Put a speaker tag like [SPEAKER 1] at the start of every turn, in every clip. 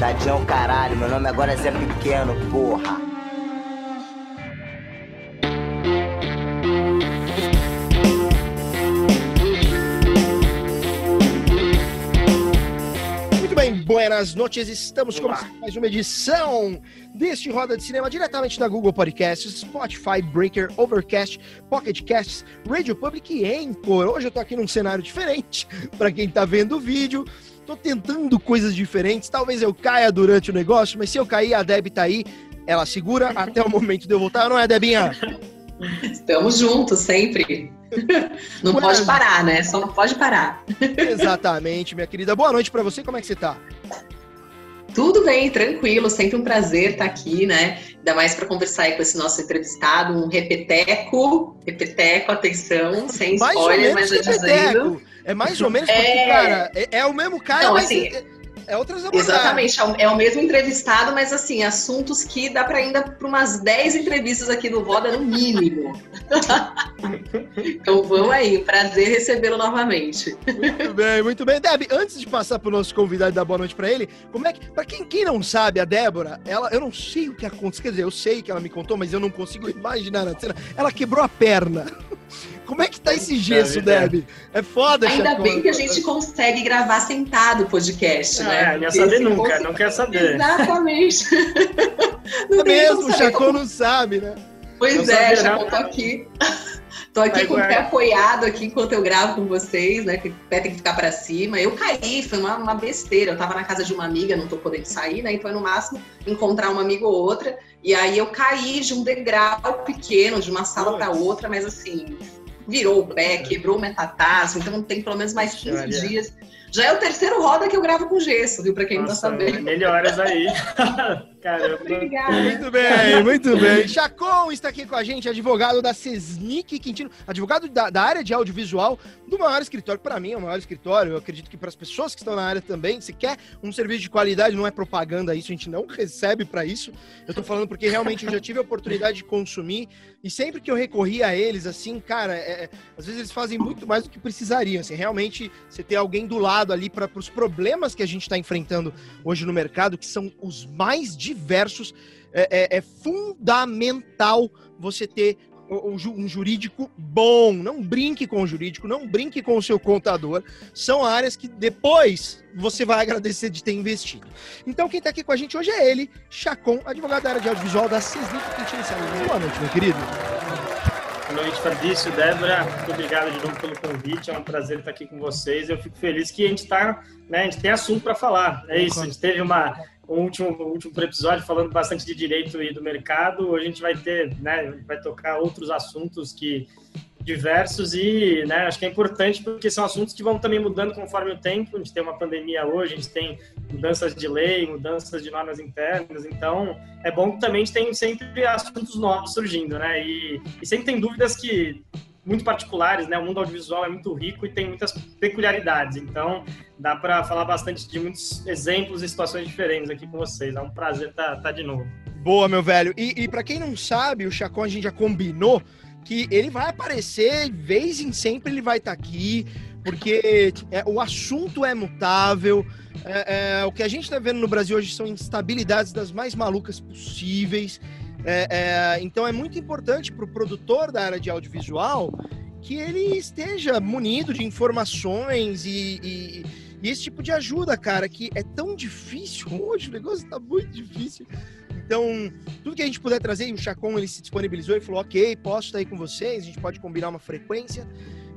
[SPEAKER 1] Tadinho, caralho, meu nome agora é Zé Pequeno, porra.
[SPEAKER 2] Muito bem, buenas noches. Estamos começando mais uma edição deste Roda de Cinema diretamente da Google Podcasts, Spotify, Breaker, Overcast, Pocket Casts, Radio Public e Anchor. Hoje eu tô aqui num cenário diferente para quem tá vendo o vídeo. Tô tentando coisas diferentes. Talvez eu caia durante o negócio, mas se eu cair, a Deb tá aí. Ela segura até o momento de eu voltar, não é, Debinha?
[SPEAKER 3] Estamos juntos sempre. Não pode parar, né? Só não pode parar.
[SPEAKER 2] Exatamente, minha querida. Boa noite para você. Como é que você tá?
[SPEAKER 3] Tudo bem, tranquilo. Sempre um prazer estar aqui, né? Ainda mais para conversar aí com esse nosso entrevistado, um repeteco. Repeteco, atenção, sem
[SPEAKER 2] Mais
[SPEAKER 3] spoiler, mas já dizendo.
[SPEAKER 2] É mais ou menos porque,
[SPEAKER 3] É.
[SPEAKER 2] cara, é, é o mesmo cara,
[SPEAKER 3] Não,
[SPEAKER 2] mas
[SPEAKER 3] assim,
[SPEAKER 2] é, é outras.
[SPEAKER 3] Exatamente, é o- é o mesmo entrevistado, mas assim, assuntos que dá para ainda para umas 10 entrevistas aqui do Voda no mínimo. então vamos aí, prazer recebê-lo novamente.
[SPEAKER 2] Muito bem, muito bem. Deb, antes de passar pro nosso convidado e dar boa noite pra ele, como é que, pra quem, quem não sabe, a Débora, ela, eu não sei o que aconteceu, quer dizer, eu sei que ela me contou, mas eu não consigo imaginar a cena. Ela quebrou a perna. Como é que tá esse gesso,
[SPEAKER 4] vida.
[SPEAKER 2] Deb? É foda,
[SPEAKER 3] Ainda
[SPEAKER 2] Chacon.
[SPEAKER 3] bem que a gente consegue gravar sentado o podcast, né?
[SPEAKER 4] É, não ia saber nunca, não quer saber.
[SPEAKER 3] Exatamente. Não
[SPEAKER 2] É mesmo, o Chacon
[SPEAKER 3] como-
[SPEAKER 2] não sabe, né?
[SPEAKER 3] Pois
[SPEAKER 4] Não
[SPEAKER 3] é,
[SPEAKER 4] não.
[SPEAKER 3] tô aqui. Tô aqui
[SPEAKER 4] Vai,
[SPEAKER 3] com o pé apoiado aqui enquanto eu gravo com vocês, né? Que o pé tem que ficar pra cima. Eu caí, foi uma, uma besteira. Eu tava na casa de uma amiga, não tô podendo sair, né? Então, no máximo, encontrar uma amiga ou outra. E aí eu caí de um degrau pequeno, de uma sala pra
[SPEAKER 4] Putz.
[SPEAKER 3] outra, mas assim, virou o pé, quebrou o metatarso. Então tem pelo menos mais 15
[SPEAKER 4] Maria.
[SPEAKER 3] dias. Já é o terceiro roda que eu gravo com gesso, viu? Pra quem não tá
[SPEAKER 4] Nossa,
[SPEAKER 3] sabendo.
[SPEAKER 4] melhoras aí. Caramba.
[SPEAKER 3] Obrigada.
[SPEAKER 2] Muito bem, muito bem. Chacon está aqui com a gente, advogado da Sesnic Quintino, advogado da, da área de audiovisual do maior escritório. Para mim, é o maior escritório. Eu acredito que para as pessoas que estão na área também, se quer um serviço de qualidade, não é propaganda isso, a gente não recebe para isso. Eu tô falando porque realmente eu já tive a oportunidade de consumir e sempre que eu recorri a eles, assim, cara, é- é, às vezes eles fazem muito mais do que precisariam. Assim, realmente, você ter alguém do lado ali para os problemas que a gente está enfrentando hoje no mercado, que são os mais diversos, é, é- é fundamental você ter um jurídico bom. Não brinque com o jurídico, não brinque com o seu contador. São áreas que depois você vai agradecer de ter investido. Então, quem está aqui com a gente hoje é ele, Chacon, advogado da área de audiovisual da Cisnic Quintino. Boa noite, meu querido.
[SPEAKER 4] Boa noite, Fabrício, Débora. Muito obrigado de novo pelo convite. É um prazer estar aqui com vocês. Eu fico feliz que a gente tá, né, a gente tem assunto para falar. É isso. A gente teve uma um último um último episódio falando bastante de direito e do mercado. Hoje a gente vai ter, né, vai tocar outros assuntos que diversos e, né, acho que é importante porque são assuntos que vão também mudando conforme o tempo. A gente tem uma pandemia hoje, a gente tem mudanças de lei, mudanças de normas internas. Então, é bom que também a gente tem sempre assuntos novos surgindo, né? E, e sempre tem dúvidas que muito particulares, né? O mundo audiovisual é muito rico e tem muitas peculiaridades. Então, dá para falar bastante de muitos exemplos e situações diferentes aqui com vocês. É um prazer estar de novo.
[SPEAKER 2] Boa, meu velho. E, e para quem não sabe, o Chacon a gente já combinou que ele vai aparecer, vez em sempre ele vai estar aqui, porque é, o assunto é mutável. É, é, o que a gente está vendo no Brasil hoje são instabilidades das mais malucas possíveis. É, é, então é muito importante para o produtor da área de audiovisual que ele esteja munido de informações e, e- e esse tipo de ajuda, cara, que é tão difícil hoje, o negócio tá muito difícil. Então, tudo que a gente puder trazer, o Chacon ele se disponibilizou e falou: ok, posso estar aí com vocês, a gente pode combinar uma frequência.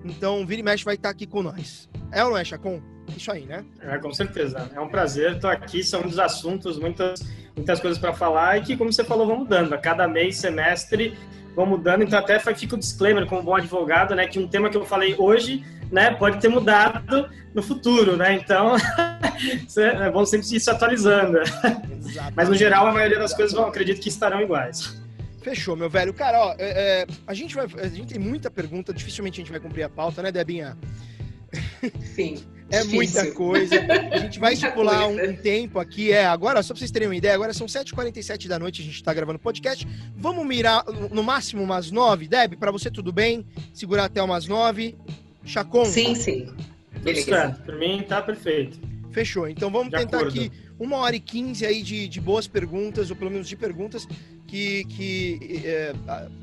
[SPEAKER 2] Então, Vira e Mexe vai estar aqui com nós. É ou não é, Chacon? Isso aí, né?
[SPEAKER 4] É, com certeza. É um prazer. Estou aqui. São muitos assuntos, muitas, muitas coisas para falar e que, como você falou, vão mudando. A cada mês, semestre, vão mudando. Então, até fica o disclaimer, como bom advogado, né? Que um tema que eu falei hoje né, pode ter mudado no futuro, né? Então, é bom sempre ir se atualizando. Exatamente. Mas no geral, a maioria das coisas, eu acredito que estarão iguais.
[SPEAKER 2] Fechou, meu velho. Cara, ó, é, é, a, gente vai, a gente tem muita pergunta, dificilmente a gente vai cumprir a pauta, né, Debinha?
[SPEAKER 3] Sim.
[SPEAKER 2] É difícil. muita coisa. A gente vai estipular um, um, tempo aqui. É, agora, só pra vocês terem uma ideia, agora são 7h47 da noite, a gente tá gravando podcast. Vamos mirar no máximo umas 9. Deb, pra você tudo bem? Segurar até umas 9. Chacon?
[SPEAKER 3] Sim, sim.
[SPEAKER 4] Beleza. Certo, pra mim tá perfeito.
[SPEAKER 2] Fechou. Então vamos de tentar acordo. aqui uma hora e quinze aí de, de boas perguntas, ou pelo menos de perguntas que, que é,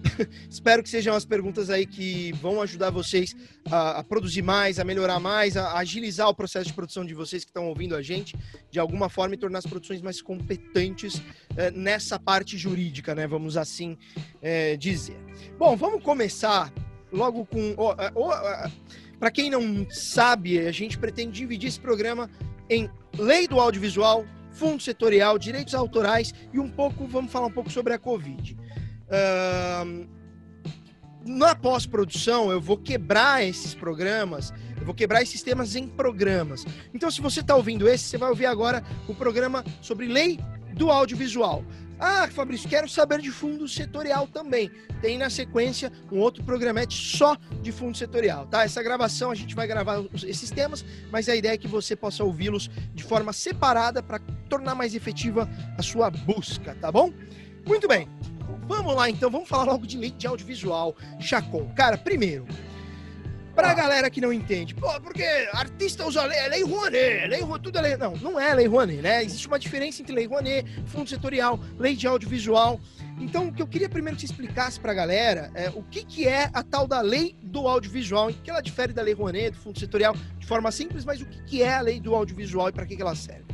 [SPEAKER 2] espero que sejam as perguntas aí que vão ajudar vocês a, a, produzir mais, a melhorar mais, a, a agilizar o processo de produção de vocês que estão ouvindo a gente, de alguma forma, e tornar as produções mais competentes é, nessa parte jurídica, né? Vamos assim é, dizer. Bom, vamos começar logo com. Oh, oh, oh, Para quem não sabe, a gente pretende dividir esse programa em lei do audiovisual, fundo setorial, direitos autorais e um pouco, vamos falar um pouco sobre a Covid. Uh, na pós-produção, eu vou quebrar esses programas, eu vou quebrar esses temas em programas. Então, se você está ouvindo esse, você vai ouvir agora o programa sobre lei do audiovisual. Ah, Fabrício, quero saber de fundo setorial também. Tem na sequência um outro programete só de fundo setorial, tá? Essa gravação a gente vai gravar esses temas, mas a ideia é que você possa ouvi-los de forma separada para tornar mais efetiva a sua busca, tá bom? Muito bem. Vamos lá então, vamos falar logo de lei de audiovisual, Chacon. Cara, primeiro, Pra galera que não entende, pô, porque artista usa lei, é lei Rouanet, lei tudo é lei. Não, não é lei Rouanet, né? Existe uma diferença entre lei Rouanet, fundo setorial, lei de audiovisual. Então, o que eu queria primeiro que você explicasse pra galera é o que, que é a tal da lei do audiovisual, em que ela difere da lei Rouanet, do fundo setorial, de forma simples, mas o que, que é a lei do audiovisual e para que, que ela serve?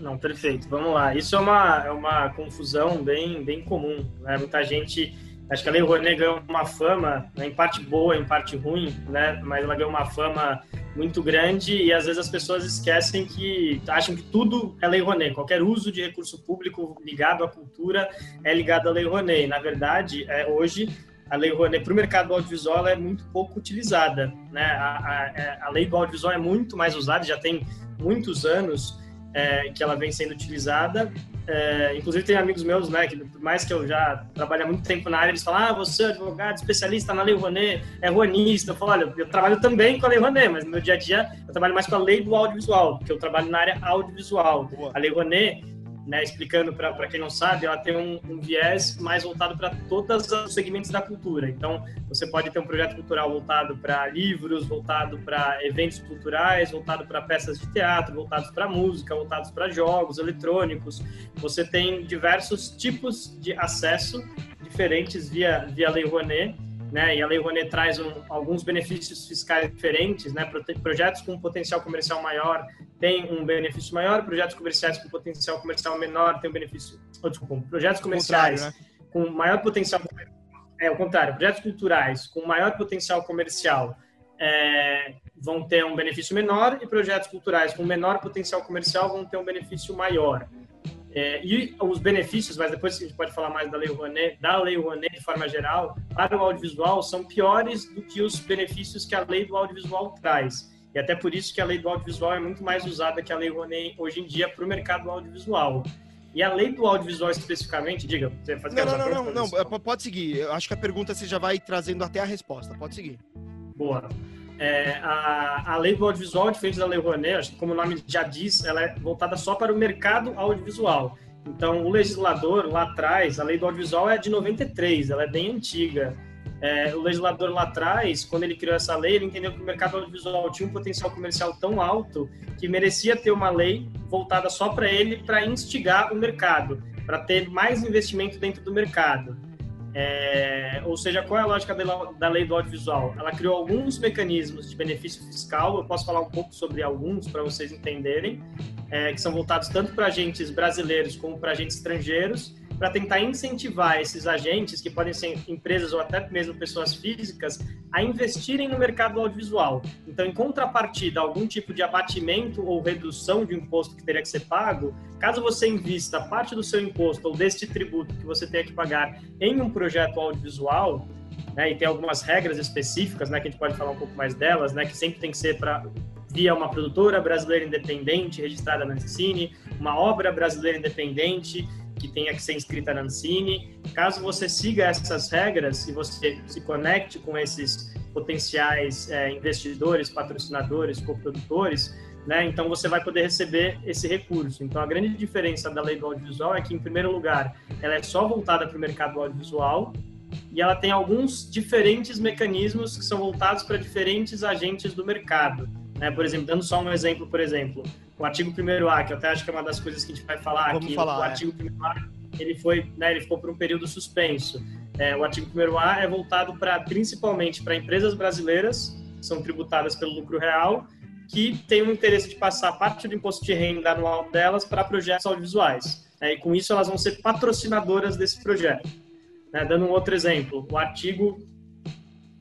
[SPEAKER 4] Não, perfeito. Vamos lá. Isso é uma, é uma confusão bem, bem comum. Né? Muita gente Acho que a Lei Rouanet ganhou uma fama, né, em parte boa, em parte ruim, né? Mas ela ganhou uma fama muito grande e às vezes as pessoas esquecem que acham que tudo é Lei Rouanet. Qualquer uso de recurso público ligado à cultura é ligado à Lei Rouanet. Na verdade, é, hoje a Lei Rouanet para o mercado audiovisual é muito pouco utilizada, né? A, a, é, a, Lei do audiovisual é muito mais usada, já tem muitos anos é, que ela vem sendo utilizada é, inclusive tem amigos meus, né, que por mais que eu já trabalhe há muito tempo na área, eles falam, ah, você é advogado, especialista na lei Rouanet, é ruanista. Eu falo, olha, eu trabalho também com a lei Rouanet, mas no meu dia a dia eu trabalho mais com a lei do audiovisual, porque eu trabalho na área audiovisual. Boa. A lei Rouanet, né, explicando para quem não sabe, ela tem um, um viés mais voltado para todos os segmentos da cultura. Então, você pode ter um projeto cultural voltado para livros, voltado para eventos culturais, voltado para peças de teatro, voltados para música, voltados para jogos eletrônicos. Você tem diversos tipos de acesso diferentes via, via Lei Rouanet né? E a Lei Rouanet traz um, alguns benefícios fiscais diferentes, né? Projetos com potencial comercial maior têm um benefício maior, projetos comerciais com potencial comercial menor têm um benefício. Oh, desculpa, projetos comerciais né? com maior potencial é o contrário, projetos culturais com maior potencial comercial é, vão ter um benefício menor e projetos culturais com menor potencial comercial vão ter um benefício maior. É, e os benefícios, mas depois a gente pode falar mais da Lei Rouanet, da Lei Rouanet de forma geral, para o audiovisual são piores do que os benefícios que a Lei do Audiovisual traz. E até por isso que a Lei do Audiovisual é muito mais usada que a Lei Rouanet hoje em dia para o mercado audiovisual. E a lei do audiovisual especificamente, diga,
[SPEAKER 2] você faz Não, não, não, não, não, pode seguir. Eu acho que a pergunta você já vai trazendo até a resposta. Pode seguir.
[SPEAKER 4] Boa. É, a, a lei do audiovisual, diferente da lei Rouanet, como o nome já diz, ela é voltada só para o mercado audiovisual. Então, o legislador lá atrás, a lei do audiovisual é de 93, ela é bem antiga. É, o legislador lá atrás, quando ele criou essa lei, ele entendeu que o mercado audiovisual tinha um potencial comercial tão alto que merecia ter uma lei voltada só para ele, para instigar o mercado, para ter mais investimento dentro do mercado. É, ou seja, qual é a lógica da lei do audiovisual? Ela criou alguns mecanismos de benefício fiscal, eu posso falar um pouco sobre alguns para vocês entenderem, é, que são voltados tanto para agentes brasileiros como para agentes estrangeiros, para tentar incentivar esses agentes, que podem ser empresas ou até mesmo pessoas físicas, a investirem no mercado audiovisual. Então, em contrapartida, algum tipo de abatimento ou redução de imposto que teria que ser pago, caso você invista parte do seu imposto ou deste tributo que você tenha que pagar em um projeto audiovisual, né, e tem algumas regras específicas, né, que a gente pode falar um pouco mais delas, né, que sempre tem que ser para via uma produtora brasileira independente registrada na Ancine, uma obra brasileira independente que tenha que ser inscrita na Ancine. Caso você siga essas regras e você se conecte com esses potenciais é, investidores, patrocinadores, coprodutores, né, então você vai poder receber esse recurso. Então a grande diferença da lei do audiovisual é que, em primeiro lugar, ela é só voltada para o mercado audiovisual e ela tem alguns diferentes mecanismos que são voltados para diferentes agentes do mercado. Né? Por exemplo, dando só um exemplo, por exemplo, o artigo 1A, que eu até acho que é uma das coisas que a gente vai falar
[SPEAKER 2] Vamos
[SPEAKER 4] aqui,
[SPEAKER 2] falar,
[SPEAKER 4] o
[SPEAKER 2] é.
[SPEAKER 4] artigo 1A, ele foi, né, ele ficou por um período suspenso. É, o artigo 1A é voltado para principalmente para empresas brasileiras que são tributadas pelo lucro real que têm o interesse de passar parte do imposto de renda anual delas para projetos audiovisuais. né? e com isso elas vão ser patrocinadoras desse projeto. né? Dando um outro exemplo, o artigo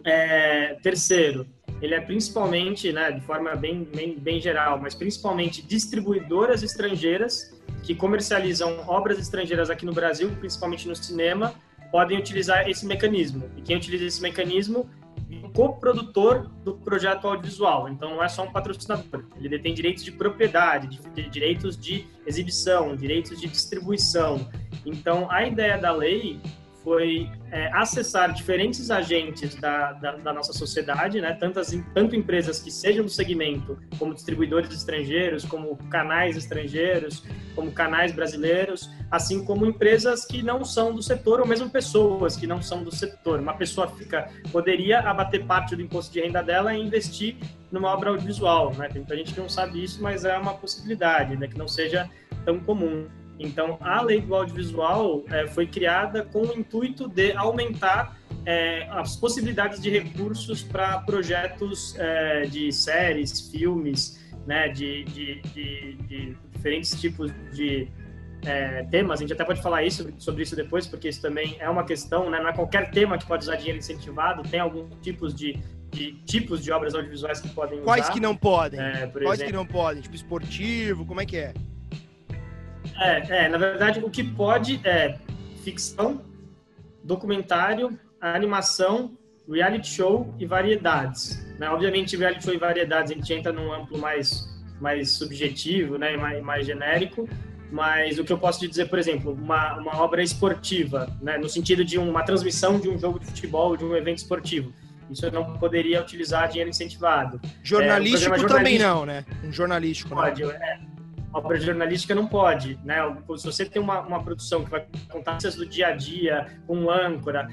[SPEAKER 4] é, terceiro, ele é principalmente, né, de forma bem, bem, bem geral, mas principalmente distribuidoras estrangeiras que comercializam obras estrangeiras aqui no Brasil, principalmente no cinema, podem utilizar esse mecanismo. E quem utiliza esse mecanismo é um coprodutor do projeto audiovisual. Então, não é só um patrocinador. Ele detém direitos de propriedade, de, de direitos de exibição, direitos de distribuição. Então, a ideia da lei foi é, acessar diferentes agentes da, da, da, nossa sociedade, né? Tantas, tanto empresas que sejam do segmento, como distribuidores estrangeiros, como canais estrangeiros, como canais brasileiros, assim como empresas que não são do setor, ou mesmo pessoas que não são do setor. Uma pessoa fica, poderia abater parte do imposto de renda dela e investir numa obra audiovisual, né? Tem muita gente que não sabe isso, mas é uma possibilidade, né? Que não seja tão comum. Então, a lei do audiovisual é, foi criada com o intuito de aumentar é, as possibilidades de recursos para projetos é, de séries, filmes, né, de, de, de, de diferentes tipos de é, temas. A gente até pode falar isso, sobre isso depois, porque isso também é uma questão. Né, não é qualquer tema que pode usar dinheiro incentivado. Tem alguns tipos de, de tipos de obras audiovisuais que podem usar.
[SPEAKER 2] Quais que não podem?
[SPEAKER 4] É,
[SPEAKER 2] Quais
[SPEAKER 4] exemplo,
[SPEAKER 2] que não podem? Tipo esportivo, como é que é?
[SPEAKER 4] É, é, na verdade, o que pode é ficção, documentário, animação, reality show e variedades. Né? Obviamente, reality show e variedades a gente entra num amplo mais, mais subjetivo, né? mais, mais genérico, mas o que eu posso te dizer, por exemplo, uma, uma obra esportiva, né? no sentido de uma transmissão de um jogo de futebol, de um evento esportivo. Isso eu não poderia utilizar dinheiro incentivado.
[SPEAKER 2] Jornalístico,
[SPEAKER 4] É, um
[SPEAKER 2] também
[SPEAKER 4] jornalístico
[SPEAKER 2] não, né? Um jornalístico
[SPEAKER 4] pode,
[SPEAKER 2] não.
[SPEAKER 4] é. Obra jornalística não pode, né? Se você tem uma, uma produção que vai contar coisas do dia a dia, um âncora,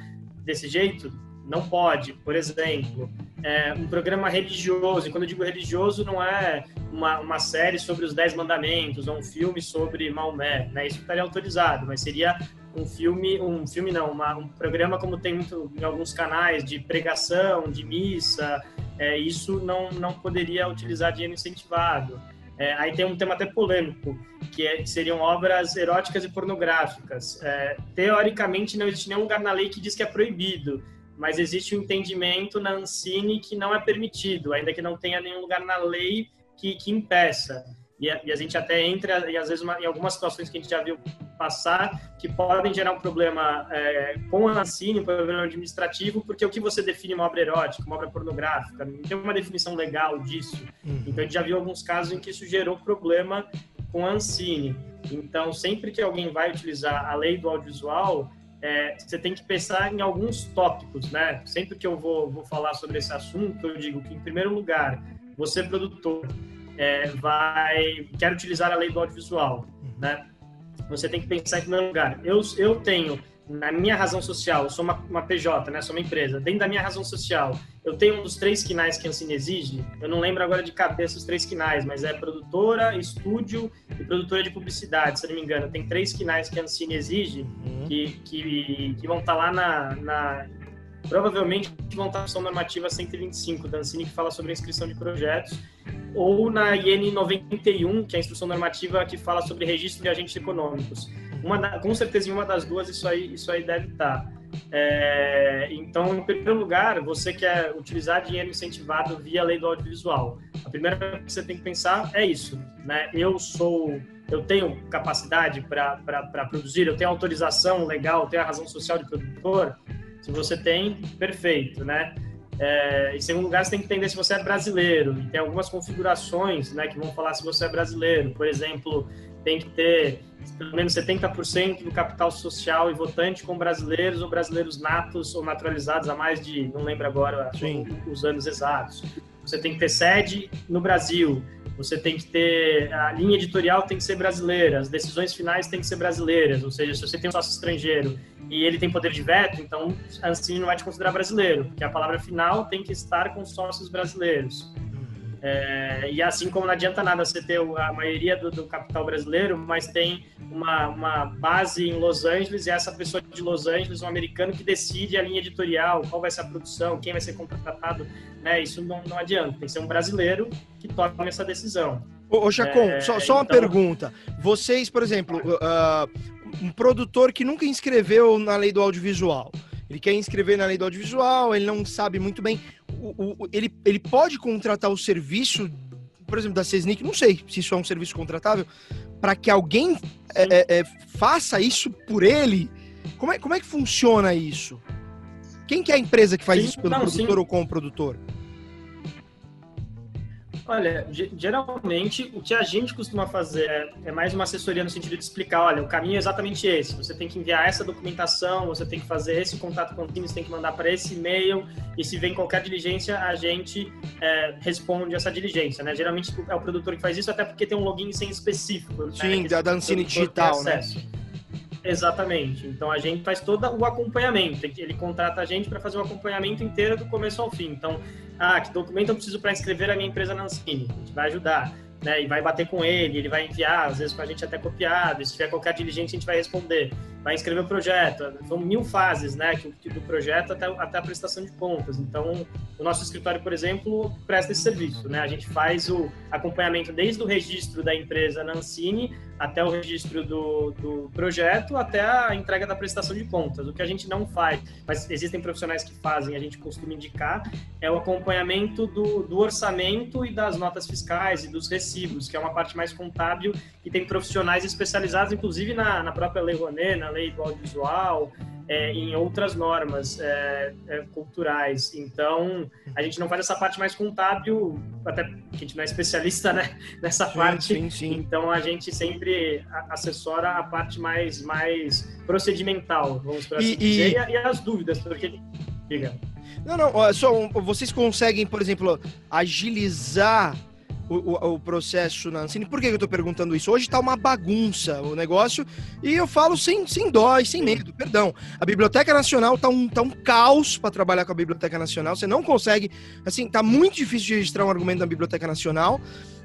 [SPEAKER 4] desse jeito, não pode. Por exemplo, é, um programa religioso, e quando eu digo religioso, não é uma, uma série sobre os Dez Mandamentos, ou um filme sobre Maomé, né? Isso estaria autorizado, mas seria um filme, um filme não, uma, um programa como tem muito em alguns canais de pregação, de missa, é, isso não, não poderia utilizar dinheiro incentivado. É, aí tem um tema até polêmico, que, é, que seriam obras eróticas e pornográficas. É, teoricamente, não existe nenhum lugar na lei que diz que é proibido, mas existe um entendimento na Ancine que não é permitido, ainda que não tenha nenhum lugar na lei que, que impeça. E a, e a, gente até entra, e às vezes, uma, em algumas situações que a gente já viu passar, que podem gerar um problema é, com a Ancine, um problema administrativo, porque o que você define uma obra erótica, uma obra pornográfica, não tem uma definição legal disso.
[SPEAKER 2] Uhum.
[SPEAKER 4] Então, a gente já viu alguns casos em que isso gerou problema com a Ancine. Então, sempre que alguém vai utilizar a lei do audiovisual, é, você tem que pensar em alguns tópicos, né? Sempre que eu vou, vou falar sobre esse assunto, eu digo que, em primeiro lugar, você, produtor, é, vai quer utilizar a lei do audiovisual, né? Você tem que pensar em primeiro lugar. Eu, eu tenho na minha razão social, eu sou uma, uma PJ, né? Sou uma empresa. Dentro da minha razão social, eu tenho um dos três quinais que a Ancine exige. Eu não lembro agora de cabeça os três quinais, mas é produtora, estúdio e produtora de publicidade, se não me engano. Tem três quinais que a Ancine exige
[SPEAKER 2] Uhum.
[SPEAKER 4] que, que, que vão estar lá na, na provavelmente vão estar na Normativa 125 da Ancine, que fala sobre a inscrição de projetos, ou na IN 91, que é a Instrução Normativa que fala sobre registro de agentes econômicos. Uma com certeza, em uma das duas, isso aí, isso aí deve estar. É, então, em primeiro lugar, você quer utilizar dinheiro incentivado via lei do audiovisual. A primeira coisa que você tem que pensar é isso, né? Eu sou, eu tenho capacidade para produzir, eu tenho autorização legal, eu tenho a razão social de produtor. Se você tem, perfeito, né? É, em segundo lugar, você tem que entender se você é brasileiro. E tem algumas configurações né, que vão falar se você é brasileiro. Por exemplo, tem que ter pelo menos 70% do capital social e votante com brasileiros ou brasileiros natos ou naturalizados há mais de, não lembro agora os anos exatos. Você tem que ter sede no Brasil. Você tem que ter a linha editorial tem que ser brasileira, as decisões finais têm que ser brasileiras. Ou seja, se você tem um sócio estrangeiro e ele tem poder de veto, então a Ancine não vai te considerar brasileiro, porque a palavra final tem que estar com sócios brasileiros. É, e assim como não adianta nada você ter a maioria do, do, capital brasileiro, mas tem uma, uma base em Los Angeles e essa pessoa de Los Angeles, um americano, que decide a linha editorial, qual vai ser a produção, quem vai ser contratado, né? Isso não, não adianta. Tem que ser um brasileiro que tome essa decisão.
[SPEAKER 2] Ô, ô Chacon, é, só, só uma então... pergunta. Vocês, por exemplo, uh, um produtor que nunca inscreveu na lei do audiovisual, ele quer inscrever na lei do audiovisual, ele não sabe muito bem. O, o, ele, ele pode contratar o serviço, por exemplo, da CESNIC, não sei se isso é um serviço contratável, para que alguém é, é, é, faça isso por ele. Como é, como é que funciona isso? Quem que é a empresa que faz sim, isso pelo não, produtor sim. ou com o produtor?
[SPEAKER 4] Olha, geralmente o que a gente costuma fazer é, é, mais uma assessoria no sentido de explicar, olha, o caminho é exatamente esse. Você tem que enviar essa documentação, você tem que fazer esse contato contínuo, você tem que mandar para esse e-mail e se vem qualquer diligência, a gente é, responde essa diligência, né? Geralmente é o produtor que faz isso, até porque tem um login sem específico.
[SPEAKER 2] Né? Sim, né? da, da Ancine Digital, né?
[SPEAKER 4] Exatamente. Então a gente faz todo o acompanhamento. Ele contrata a gente para fazer o acompanhamento inteiro do começo ao fim. Então, ah, que documento eu preciso para inscrever a minha empresa na Ancine? A gente vai ajudar. Né, e vai bater com ele, ele vai enviar, às vezes com a gente até copiado, se tiver qualquer diligência a gente vai responder, vai inscrever o projeto, são mil fases, né, do projeto até, até a prestação de contas, então o nosso escritório, por exemplo, presta esse serviço, né, a gente faz o acompanhamento desde o registro da empresa na Ancine até o registro do, do projeto, até a entrega da prestação de contas. O que a gente não faz, mas existem profissionais que fazem, a gente costuma indicar, é o acompanhamento do, do orçamento e das notas fiscais e dos recibos, que é uma parte mais contábil e tem profissionais especializados, inclusive na, na própria Lei Rouanet, na Lei do Audiovisual, é, em outras normas é, é, culturais. Então, a gente não faz essa parte mais contábil, até porque a gente não é especialista né, nessa sim, parte. Sim, sim. Então, a gente sempre assessora a parte mais, mais procedimental, vamos assim e, dizer, e... e as dúvidas, porque... Diga.
[SPEAKER 2] Não, não, só vocês conseguem, por exemplo, agilizar o, o, o, processo na Ancine. Por que eu estou perguntando isso? Hoje está uma bagunça o negócio e eu falo sem, sem dó e sem medo, perdão. A Biblioteca Nacional está um, tá um caos para trabalhar com a Biblioteca Nacional. Você não consegue, assim, tá muito difícil de registrar um argumento da Biblioteca Nacional.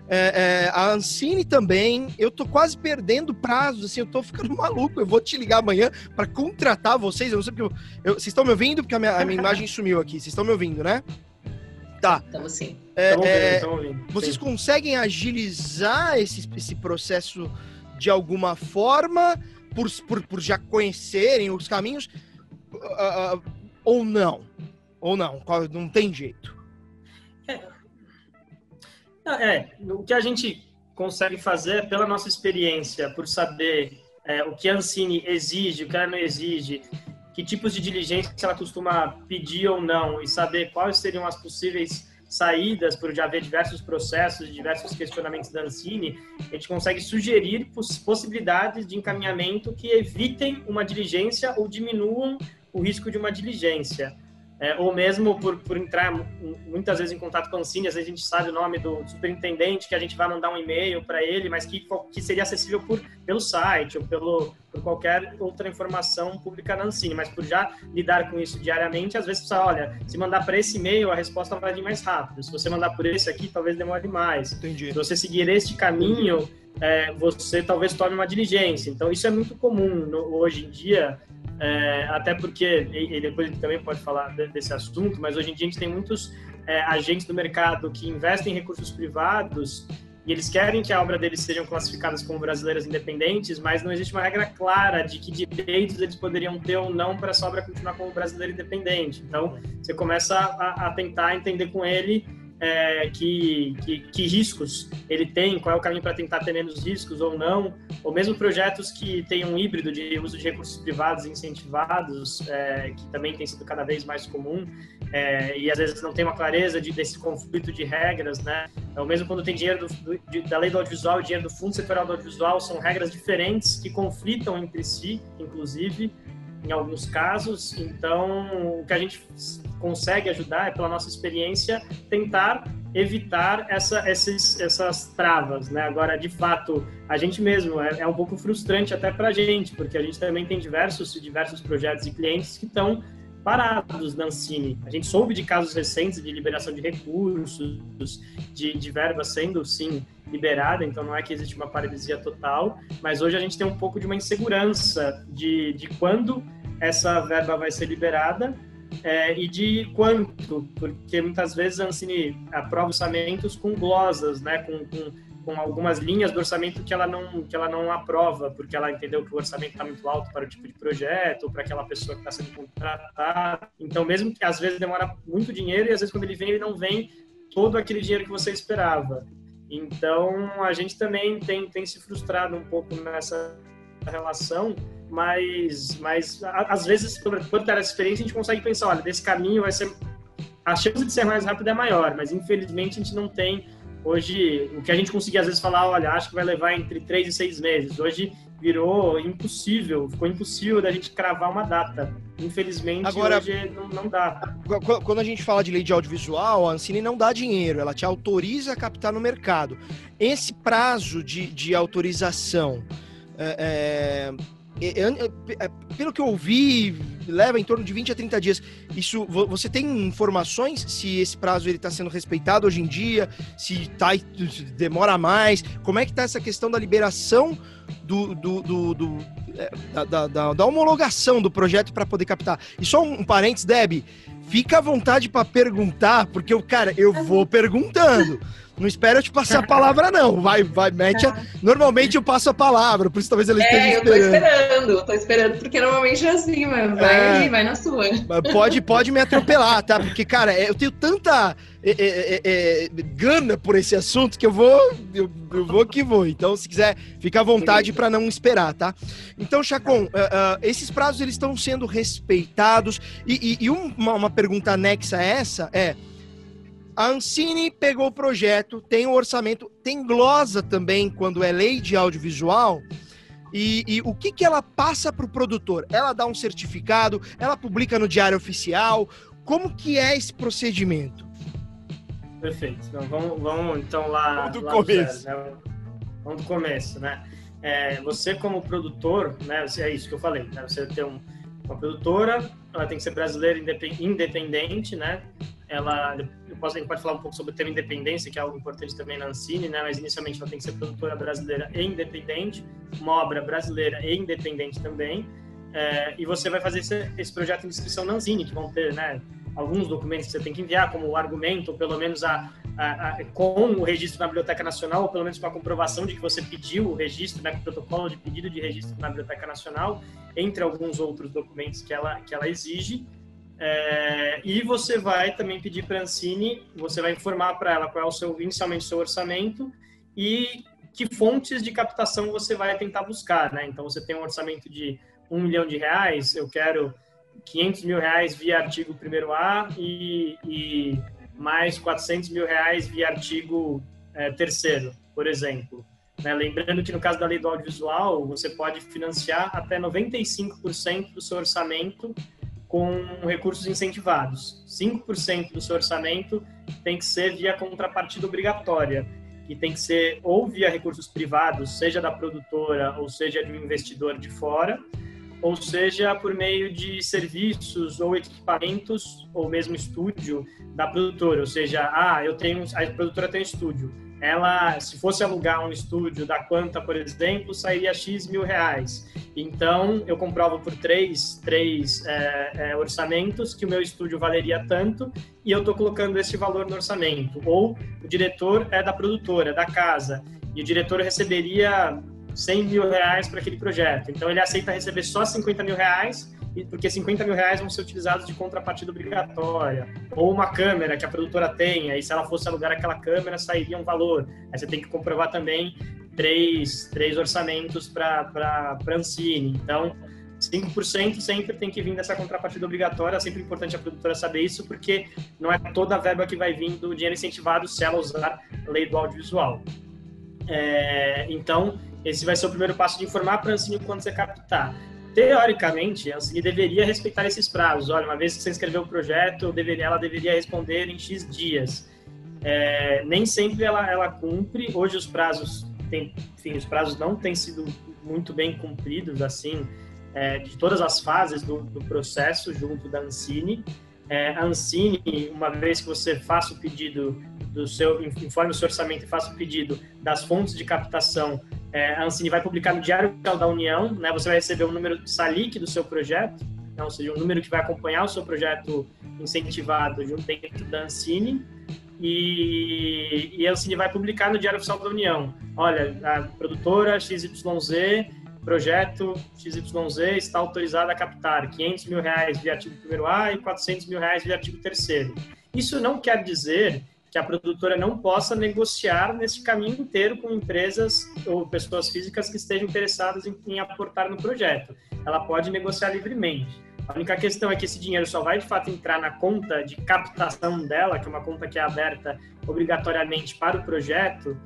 [SPEAKER 2] É, é, a Ancine também, eu tô quase perdendo prazos, assim, eu tô ficando maluco. Eu vou te ligar amanhã para contratar vocês. Eu não sei porque eu, eu, vocês estão me ouvindo porque a minha, a minha imagem sumiu aqui. Vocês estão me ouvindo, né? Tá.
[SPEAKER 3] Estamos sim.
[SPEAKER 2] É, é, vocês sim. conseguem agilizar esse, esse processo de alguma forma, por, por, por já conhecerem os caminhos, uh, uh, ou não? Ou não? Não tem jeito.
[SPEAKER 4] É. é, o que a gente consegue fazer pela nossa experiência, por saber é, o que a Ancine exige, o que ela não exige, que tipos de diligência ela costuma pedir ou não e saber quais seriam as possíveis saídas por já haver diversos processos, diversos questionamentos da Ancine, a gente consegue sugerir possibilidades de encaminhamento que evitem uma diligência ou diminuam o risco de uma diligência é, ou mesmo por, por entrar muitas vezes em contato com o Ancine, às vezes a gente sabe o nome do superintendente, que a gente vai mandar um e-mail para ele, mas que, que seria acessível por, pelo site ou pelo, por qualquer outra informação pública na Ancine, mas por já lidar com isso diariamente, às vezes você olha, se mandar para esse e-mail, a resposta vai vir mais rápido, se você mandar por esse aqui, talvez demore mais.
[SPEAKER 2] Entendi.
[SPEAKER 4] Se você seguir este caminho, é, você talvez tome uma diligência. Então, isso é muito comum no, hoje em dia, é, até porque, e, depois ele também pode falar de, desse assunto, mas hoje em dia a gente tem muitos é, agentes do mercado que investem em recursos privados e eles querem que a obra deles sejam classificadas como brasileiras independentes, mas não existe uma regra clara de que direitos eles poderiam ter ou não para essa obra continuar como brasileira independente. Então, você começa a, a tentar entender com ele é, que, que, que, riscos ele tem, qual é o caminho para tentar ter menos riscos ou não, ou mesmo projetos que têm um híbrido de uso de recursos privados incentivados, é, que também tem sido cada vez mais comum, é, e às vezes não tem uma clareza de, desse conflito de regras, né? Ou mesmo quando tem dinheiro do, do, de, da lei do audiovisual e dinheiro do Fundo Setorial do Audiovisual, são regras diferentes que conflitam entre si, inclusive, em alguns casos. Então, o que a gente consegue ajudar é, pela nossa experiência, tentar evitar essa, esses, essas travas, né? Agora, de fato, a gente mesmo é, é um pouco frustrante até para a gente, porque a gente também tem diversos diversos projetos e clientes que estão parados na Ancine. A gente soube de casos recentes de liberação de recursos, de, de verba sendo, sim, liberada, então não é que existe uma paralisia total, mas hoje a gente tem um pouco de uma insegurança de, de quando essa verba vai ser liberada é, e de quanto, porque muitas vezes a Ancine aprova orçamentos com glosas, né, com, com, com, algumas linhas do orçamento que ela, não, que ela não aprova, porque ela entendeu que o orçamento está muito alto para o tipo de projeto, ou para aquela pessoa que está sendo contratada. Então, mesmo que às vezes demora muito dinheiro, e às vezes quando ele vem, ele não vem todo aquele dinheiro que você esperava. Então, a gente também tem, tem se frustrado um pouco nessa relação, mas, mas às vezes, por, por essa experiência, a gente consegue pensar, olha, desse caminho vai ser... A chance de ser mais rápido é maior, mas infelizmente a gente não tem hoje, o que a gente conseguia às vezes falar, olha, acho que vai levar entre três e seis meses. Hoje virou impossível, ficou impossível da gente cravar uma data. Infelizmente, Agora, hoje não, não, dá.
[SPEAKER 2] Quando a gente fala de lei de audiovisual, a Ancine não dá dinheiro, ela te autoriza a captar no mercado. Esse prazo de, de autorização é, é, pelo que eu ouvi, leva em torno de 20 a 30 dias. Isso, você tem informações se esse prazo ele está sendo respeitado hoje em dia, se tá, demora mais? Como é que está essa questão da liberação do, do, do, do é, da, da, da, homologação do projeto para poder captar? E só um, um parênteses, Deb, fica à vontade para perguntar, porque eu, cara, eu vou perguntando. Não espera eu te passar a palavra, não. Vai, vai, mete. A... Normalmente eu passo a palavra, por isso talvez ele esteja
[SPEAKER 3] é, esperando. É, eu tô esperando, tô esperando, porque normalmente é assim, mano. Vai é... aí, vai na sua.
[SPEAKER 2] Pode, pode me atropelar, tá? Porque, cara, é, eu tenho tanta é, é, é, gana por esse assunto que eu vou, eu, eu, vou que vou. Então, se quiser, fica à vontade para não esperar, tá? Então, Chacon, uh, uh, esses prazos eles estão sendo respeitados. E, e, e uma, uma pergunta anexa a essa é a Ancine pegou o projeto, tem o orçamento, tem glosa também quando é lei de audiovisual. E, e o que, que ela passa para o produtor? Ela dá um certificado, ela publica no diário oficial. Como que é esse procedimento?
[SPEAKER 4] Perfeito. Então, vamos, vamos então lá,
[SPEAKER 2] vamos do lá começo.
[SPEAKER 4] Zero, né? Vamos do começo, né? É, você como produtor, né? É isso que eu falei, né? Você tem um, uma produtora, ela tem que ser brasileira independente, né? Ela posso, a gente pode falar um pouco sobre o tema independência, que é algo importante também na Ancine, né? Mas inicialmente ela tem que ser produtora brasileira e independente, uma obra brasileira e independente também. É, e você vai fazer esse, esse, projeto de inscrição na Ancine, que vão ter, né? Alguns documentos que você tem que enviar, como o argumento, ou pelo menos a, a, a, com o registro na Biblioteca Nacional, ou pelo menos com a comprovação de que você pediu o registro, né, com o protocolo de pedido de registro na Biblioteca Nacional, entre alguns outros documentos que ela, que ela exige. É, e você vai também pedir para a Ancine, você vai informar para ela qual é o seu, inicialmente seu orçamento e que fontes de captação você vai tentar buscar, né? Então, você tem um orçamento de um milhão de reais, eu quero 500 mil reais via artigo 1A e, e mais 400 mil reais via artigo é, terceiro, por exemplo. Né? Lembrando que no caso da lei do audiovisual, você pode financiar até 95% do seu orçamento com recursos incentivados. 5% do seu orçamento tem que ser via contrapartida obrigatória, que tem que ser ou via recursos privados, seja da produtora ou seja de um investidor de fora, ou seja por meio de serviços ou equipamentos ou mesmo estúdio da produtora, ou seja, ah, eu tenho a produtora tem um estúdio, ela, se fosse alugar um estúdio da Quanta, por exemplo, sairia X mil reais. Então, eu comprovo por três, três é, é, orçamentos que o meu estúdio valeria tanto e eu estou colocando esse valor no orçamento. Ou o diretor é da produtora, da casa, e o diretor receberia 100 mil reais para aquele projeto. Então ele aceita receber só 50 mil reais, porque 50 mil reais vão ser utilizados de contrapartida obrigatória. Ou uma câmera que a produtora tenha, e se ela fosse alugar aquela câmera, sairia um valor. Aí você tem que comprovar também três, três orçamentos para Ancine. Então, 5% sempre tem que vir dessa contrapartida obrigatória. É sempre importante a produtora saber isso, porque não é toda a verba que vai vir do dinheiro incentivado se ela usar a lei do audiovisual. É, então, esse vai ser o primeiro passo de informar para a Ancine quando você captar. Teoricamente, a Ancine deveria respeitar esses prazos. Olha, uma vez que você inscreveu o projeto, deveria, ela deveria responder em X dias. É, nem sempre ela, ela cumpre. Hoje os prazos, tem, enfim, os prazos não têm sido muito bem cumpridos, assim, é, de todas as fases do, do processo junto da Ancine. É, a Ancine, uma vez que você faça o pedido do seu, informe o seu orçamento e faça o pedido das fontes de captação, é, a Ancine vai publicar no Diário Oficial da União, né, você vai receber um número SALIC do seu projeto, então, ou seja, um número que vai acompanhar o seu projeto incentivado junto dentro da Ancine, e, e vai publicar no Diário Oficial da União. Olha, a produtora XYZ projeto XYZ está autorizado a captar 500 mil reais via artigo 1A e 400 mil reais via artigo 3 Isso não quer dizer que a produtora não possa negociar nesse caminho inteiro com empresas ou pessoas físicas que estejam interessadas em, em aportar no projeto. Ela pode negociar livremente. A única questão é que esse dinheiro só vai de fato entrar na conta de captação dela, que é uma conta que é aberta obrigatoriamente para o projeto,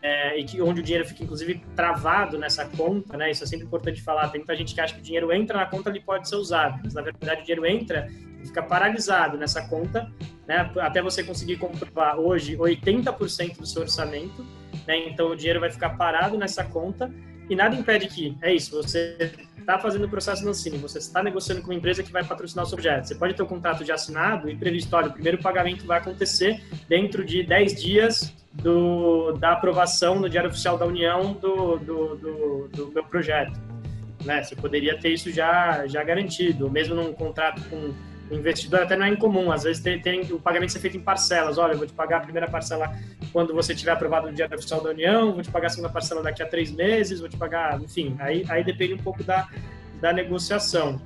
[SPEAKER 4] é, e que onde o dinheiro fica inclusive travado nessa conta, né? Isso é sempre importante falar. Tem muita gente que acha que o dinheiro entra na conta ele pode ser usado, mas na verdade o dinheiro entra e fica paralisado nessa conta, né? Até você conseguir comprovar hoje 80% do seu orçamento, né? Então o dinheiro vai ficar parado nessa conta e nada impede que é isso. Você está fazendo o processo no Ancine, você está negociando com uma empresa que vai patrocinar o seu projeto. Você pode ter o um contrato de assinado e previsto, olha, o primeiro pagamento vai acontecer dentro de 10 dias do, da aprovação no Diário Oficial da União do, do, do, do meu projeto. Né? Você poderia ter isso já, já garantido, mesmo num contrato com o investidor até não é incomum, às vezes tem, tem, o pagamento ser feito em parcelas. Olha, eu vou te pagar a primeira parcela quando você tiver aprovado no Diário Oficial da União, vou te pagar a segunda parcela daqui a três meses, vou te pagar, enfim, aí, aí depende um pouco da, da negociação.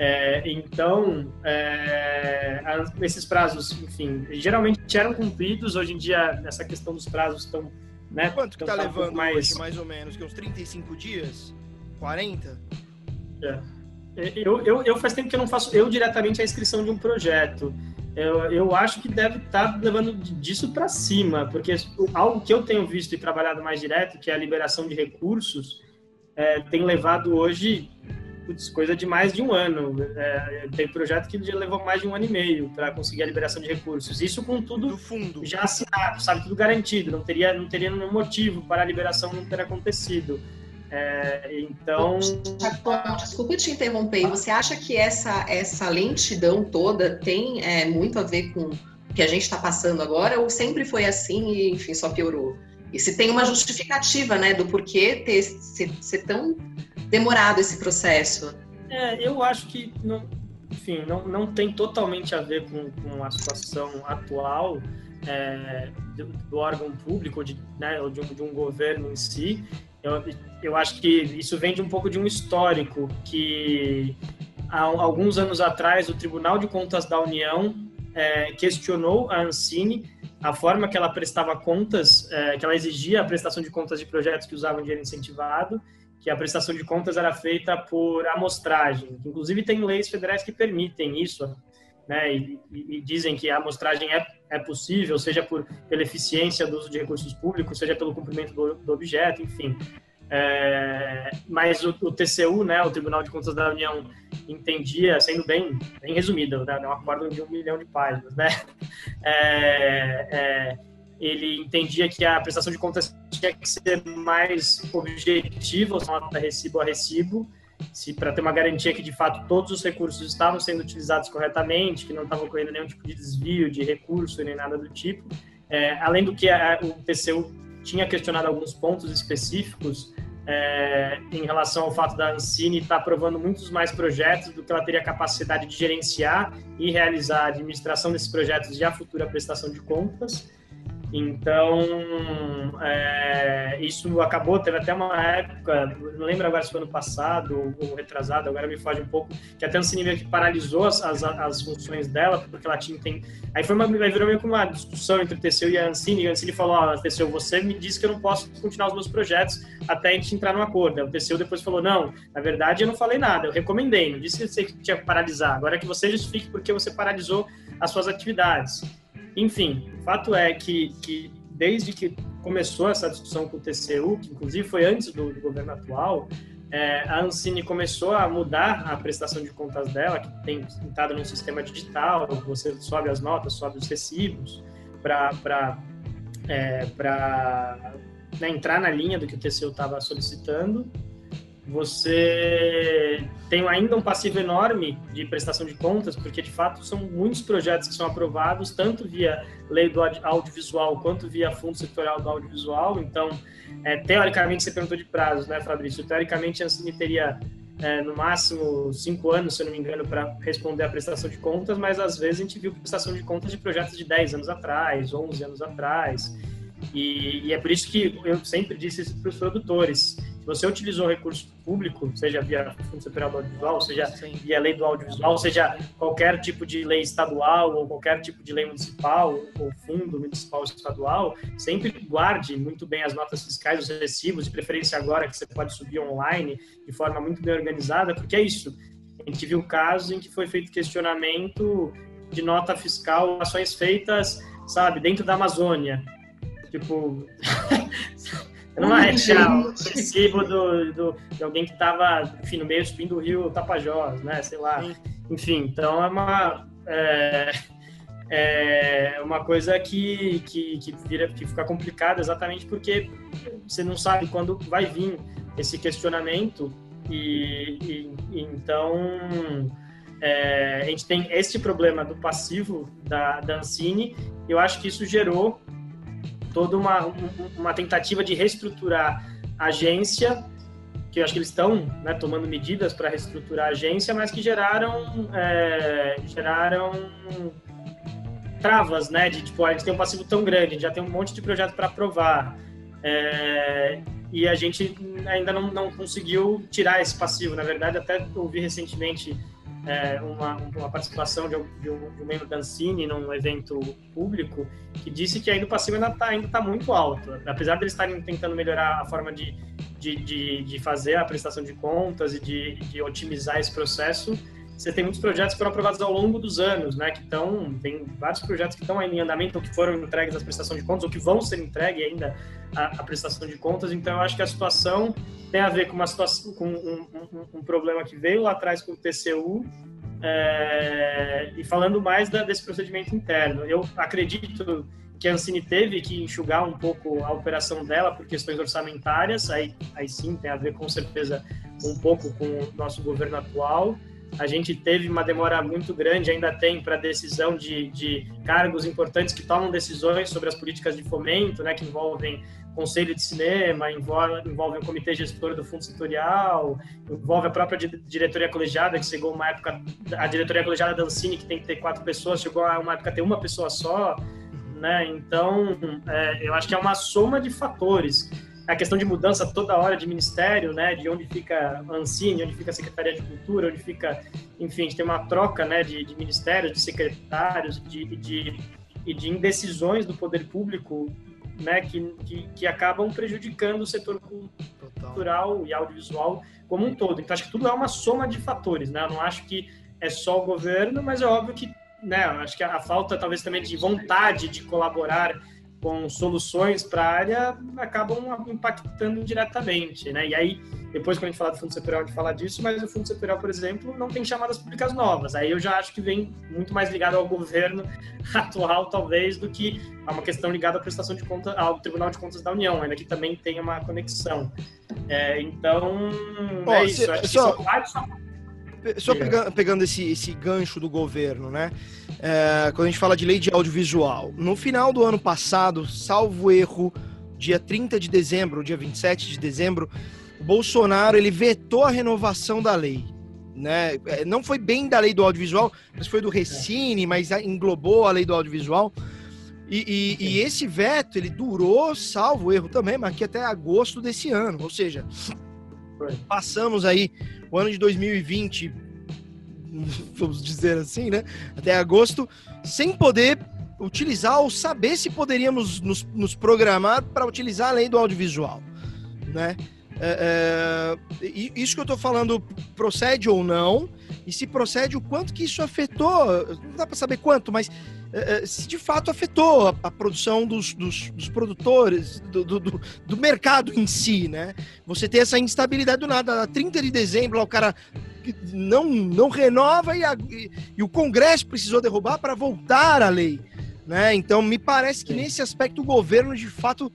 [SPEAKER 4] É, então, é, esses prazos, enfim, geralmente eram cumpridos. Hoje em dia, essa questão dos prazos estão. Né,
[SPEAKER 2] Quanto que está levando um mais... hoje, mais ou menos? Que uns 35 dias? 40?
[SPEAKER 4] É. Eu, eu, eu faz tempo que eu não faço eu diretamente a inscrição de um projeto. Eu, eu acho que deve estar tá levando disso para cima, porque algo que eu tenho visto e trabalhado mais direto, que é a liberação de recursos, é, tem levado hoje putz, coisa de mais de um ano. É, tem projeto que levou mais de um ano e meio para conseguir a liberação de recursos. Isso com tudo
[SPEAKER 2] fundo.
[SPEAKER 4] já assinado, sabe? Tudo garantido. Não teria, não teria nenhum motivo para a liberação não ter acontecido. É, então.
[SPEAKER 3] Desculpa te interromper. Você acha que essa, essa lentidão toda tem é, muito a ver com o que a gente está passando agora ou sempre foi assim e, enfim, só piorou? E se tem uma justificativa, né, do porquê ter, ser, ser tão demorado esse processo?
[SPEAKER 4] É, eu acho que, não, enfim, não, não tem totalmente a ver com, com a situação atual é, do, do, órgão público, de, né, ou de um, de um governo em si. Eu, eu acho que isso vem de um pouco de um histórico que há alguns anos atrás o Tribunal de Contas da União é, questionou a Ancine a forma que ela prestava contas, é, que ela exigia a prestação de contas de projetos que usavam dinheiro incentivado que a prestação de contas era feita por amostragem. Inclusive, tem leis federais que permitem isso, né? E, e, dizem que a amostragem é, é possível, seja por, pela eficiência do uso de recursos públicos, seja pelo cumprimento do, do objeto, enfim. É, mas o, o, TCU, né, o Tribunal de Contas da União, entendia, sendo bem, bem resumido, né, um acordo de um milhão de páginas, né? É, é, ele entendia que a prestação de contas tinha que ser mais objetiva, ou nota recibo a recibo, se para ter uma garantia que de fato todos os recursos estavam sendo utilizados corretamente, que não estava ocorrendo nenhum tipo de desvio de recurso nem nada do tipo. É, além do que a, o TCU tinha questionado alguns pontos específicos é, em relação ao fato da Ancine estar tá aprovando muitos mais projetos do que ela teria capacidade de gerenciar e realizar a administração desses projetos e a futura prestação de contas. Então, é, isso acabou, teve até uma época, não lembro agora se foi ano passado ou retrasado, agora me foge um pouco, que até a Ancine meio que paralisou as, as, as, funções dela, porque ela tinha... Tem, aí foi uma, virou meio que uma discussão entre o TCU e a Ancine, e a Ancine falou, ó, oh, TCU, você me disse que eu não posso continuar os meus projetos até a gente entrar num acordo. O TCU depois falou, não, na verdade eu não falei nada, eu recomendei, não disse que você tinha que paralisar, agora é que você justifique porque você paralisou as suas atividades. Enfim, o fato é que, que desde que começou essa discussão com o TCU, que inclusive foi antes do, do governo atual, é, a Ancine começou a mudar a prestação de contas dela, que tem entrado num sistema digital, você sobe as notas, sobe os recibos, para é, né, entrar na linha do que o TCU estava solicitando você tem ainda um passivo enorme de prestação de contas, porque de fato são muitos projetos que são aprovados, tanto via lei do audiovisual quanto via fundo setorial do audiovisual. Então, é, teoricamente, você perguntou de prazos, né, Fabrício? Teoricamente, a Ancine teria é, no máximo cinco anos, se eu não me engano, para responder à prestação de contas, mas às vezes a gente viu prestação de contas de projetos de 10 anos atrás, 11 anos atrás. E, e é por isso que eu sempre disse isso para os produtores você utilizou recurso público, seja via Fundo Setorial do Audiovisual, seja Sim. via lei do audiovisual, seja qualquer tipo de lei estadual ou qualquer tipo de lei municipal ou fundo municipal estadual, sempre guarde muito bem as notas fiscais, os recibos, de preferência agora que você pode subir online de forma muito bem organizada, porque é isso. A gente viu casos em que foi feito questionamento de nota fiscal, ações feitas, sabe, dentro da Amazônia. Tipo, não é recibo do, do, de alguém que estava, enfim, no meio subindo o rio Tapajós, né? Sei lá. Enfim, então é uma. É, é uma coisa que, que, que, vira, que fica complicada exatamente porque você não sabe quando vai vir esse questionamento e, e, e então é, a gente tem este problema do passivo da, da Ancine eu acho que isso gerou toda uma, uma tentativa de reestruturar a agência, que eu acho que eles estão né, tomando medidas para reestruturar a agência, mas que geraram, é, geraram travas, né? De tipo, a gente tem um passivo tão grande, a gente já tem um monte de projeto para aprovar. É, e a gente ainda não, não conseguiu tirar esse passivo. Na verdade, até ouvi recentemente é, uma, uma, participação de um, de, um, de um, membro da Ancine num evento público que disse que ainda o passivo ainda está ainda tá muito alto. Apesar de eles estarem tentando melhorar a forma de, de, de, de fazer a prestação de contas e de, de otimizar esse processo, você tem muitos projetos que foram aprovados ao longo dos anos, né? Que estão, tem vários projetos que estão em andamento ou que foram entregues à prestação de contas ou que vão ser entregues ainda à, prestação de contas. Então, eu acho que a situação tem a ver com uma situação, com um, um, um problema que veio lá atrás com o TCU é, e falando mais da, desse procedimento interno. Eu acredito que a Ancine teve que enxugar um pouco a operação dela por questões orçamentárias, aí, aí sim tem a ver com certeza um pouco com o nosso governo atual, a gente teve uma demora muito grande, ainda tem, para decisão de, de cargos importantes que tomam decisões sobre as políticas de fomento, né, que envolvem conselho de cinema, envolve, envolve o comitê gestor do fundo setorial, envolve a própria diretoria colegiada, que chegou uma época, a diretoria colegiada da Ancine, que tem que ter quatro pessoas, chegou a uma época a ter uma pessoa só, né? Então, é, eu acho que é uma soma de fatores a questão de mudança toda hora de ministério, né, de onde fica a Ancine, onde fica a Secretaria de Cultura, onde fica, enfim, a gente tem uma troca, né, de, de ministérios, de secretários, de, de, e de indecisões do poder público, né, que, que, que acabam prejudicando o setor cultural e audiovisual como um todo. Então, acho que tudo é uma soma de fatores, né, eu não acho que é só o governo, mas é óbvio que, né, acho que a falta talvez também de vontade de colaborar com soluções para a área acabam impactando diretamente, né? E aí, depois quando a gente falar do Fundo Setorial, a gente fala disso, mas o Fundo Setorial, por exemplo, não tem chamadas públicas novas. Aí eu já acho que vem muito mais ligado ao governo atual, talvez, do que a uma questão ligada à prestação de contas, ao Tribunal de Contas da União, ainda que também tem uma conexão. É, então,
[SPEAKER 2] é isso. Se, só... só pegando, pegando esse, esse gancho do governo, né? É, quando a gente fala de lei de audiovisual, no final do ano passado, salvo erro, dia 30 de dezembro, dia 27 de dezembro, o Bolsonaro ele vetou a renovação da lei. Né? É, não foi bem da lei do audiovisual, mas foi do Recine, mas englobou a lei do audiovisual. E, e, e, esse veto, ele durou, salvo erro também, mas aqui até agosto desse ano. Ou seja, passamos aí o ano de 2020, vamos dizer assim, né? Até agosto, sem poder utilizar ou saber se poderíamos nos, nos programar para utilizar a lei do audiovisual, né? É, é, isso que eu estou falando procede ou não, e se procede, o quanto que isso afetou, não dá para saber quanto, mas é, é, se de fato afetou a, a produção dos, dos, dos produtores, do, do, do, mercado em si, né? Você tem essa instabilidade do nada, 30 de dezembro, lá, o cara não, não renova e, a, e, e o Congresso precisou derrubar para voltar à lei. Né? Então, me parece que nesse aspecto o governo, de fato,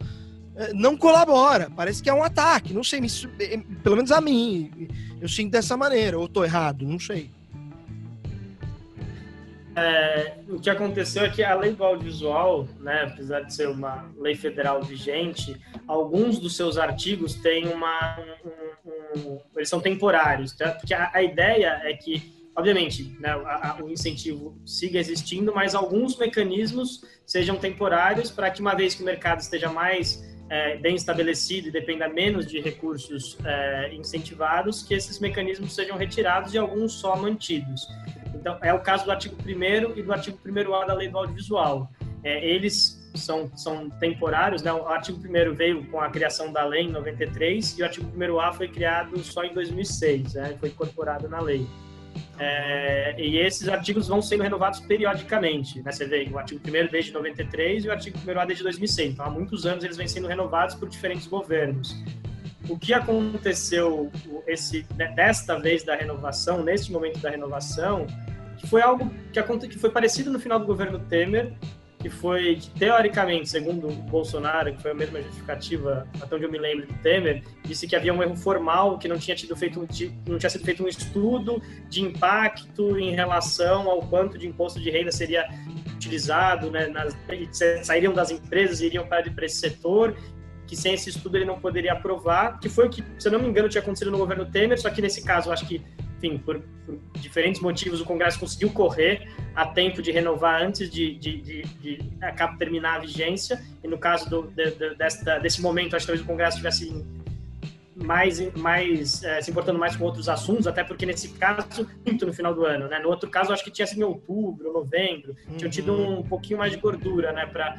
[SPEAKER 2] é, não colabora. Parece que é um ataque. Não sei, é, pelo menos a mim. Eu sinto dessa maneira. Ou estou errado, não sei.
[SPEAKER 4] É, o que aconteceu é que a lei do audiovisual, né, apesar de ser uma lei federal vigente, alguns dos seus artigos têm uma. Um, um, eles são temporários, tá? porque a, a ideia é que obviamente, né, a, a, o incentivo siga existindo, mas alguns mecanismos sejam temporários para que, uma vez que o mercado esteja mais é, bem estabelecido e dependa menos de recursos é, incentivados, que esses mecanismos sejam retirados e alguns só mantidos. Então, é o caso do artigo 1 e do artigo 1A da Lei do Audiovisual. É, eles são, são temporários, né? o artigo 1 veio com a criação da lei em 93 e o artigo 1A foi criado só em 2006, né? foi incorporado na lei. É, e esses artigos vão sendo renovados periodicamente. Né? Você vê o artigo 1 desde 93 e o artigo 1A desde 2006. Então, há muitos anos eles vêm sendo renovados por diferentes governos. O que aconteceu esse, né, desta vez da renovação, neste momento da renovação, que foi algo que, que foi parecido no final do governo Temer, que foi, teoricamente, segundo o Bolsonaro, que foi a mesma justificativa, até onde eu me lembro do Temer, disse que havia um erro formal, que não tinha, tido feito não tinha sido feito um estudo de impacto em relação ao quanto de imposto de renda seria utilizado, né, nas, sairiam das empresas iriam para esse setor, que sem esse estudo ele não poderia aprovar, que foi o que, se eu não me engano, tinha acontecido no governo Temer, só que nesse caso, acho que enfim, por, por, diferentes motivos, o Congresso conseguiu correr a tempo de renovar antes de, de, de, de terminar a vigência. E no caso do, de, de, desta, desse momento, acho que talvez o Congresso tivesse mais, mais é, se importando mais com outros assuntos, até porque nesse caso, muito no final do ano, né? No outro caso, acho que tinha sido em outubro, novembro, uhum. tinham tido um, pouquinho mais de gordura, né, para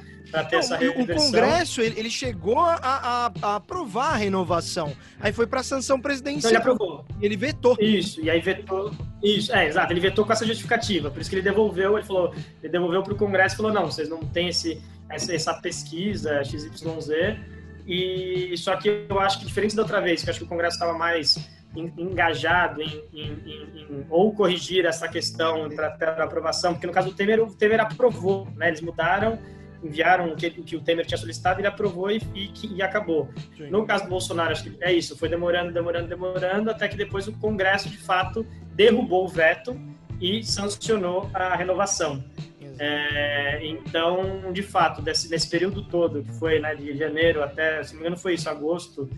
[SPEAKER 4] ter Não, essa reversão.
[SPEAKER 2] O Congresso, ele, ele chegou a, a, a, aprovar a renovação, aí foi para sanção presidencial.
[SPEAKER 4] Então ele aprovou.
[SPEAKER 2] Ele vetou.
[SPEAKER 4] Isso, e aí vetou, isso, é, exato, ele vetou com essa justificativa, por isso que ele devolveu, ele falou, ele devolveu para o Congresso e falou, não, vocês não têm esse, essa, essa pesquisa XYZ, e só que eu acho que diferente da outra vez, que eu acho que o Congresso estava mais engajado em, em, em, ou corrigir essa questão para aprovação, porque no caso do Temer, o Temer aprovou, né? Eles mudaram, enviaram o que, o, que o Temer tinha solicitado, ele aprovou e, e, e acabou. Sim. No caso do Bolsonaro, acho que é isso, foi demorando, demorando, demorando, até que depois o Congresso, de fato, derrubou o veto e sancionou a renovação. É, então, de fato, desse, nesse período todo, que foi né, de janeiro até, se não me engano, foi isso, agosto,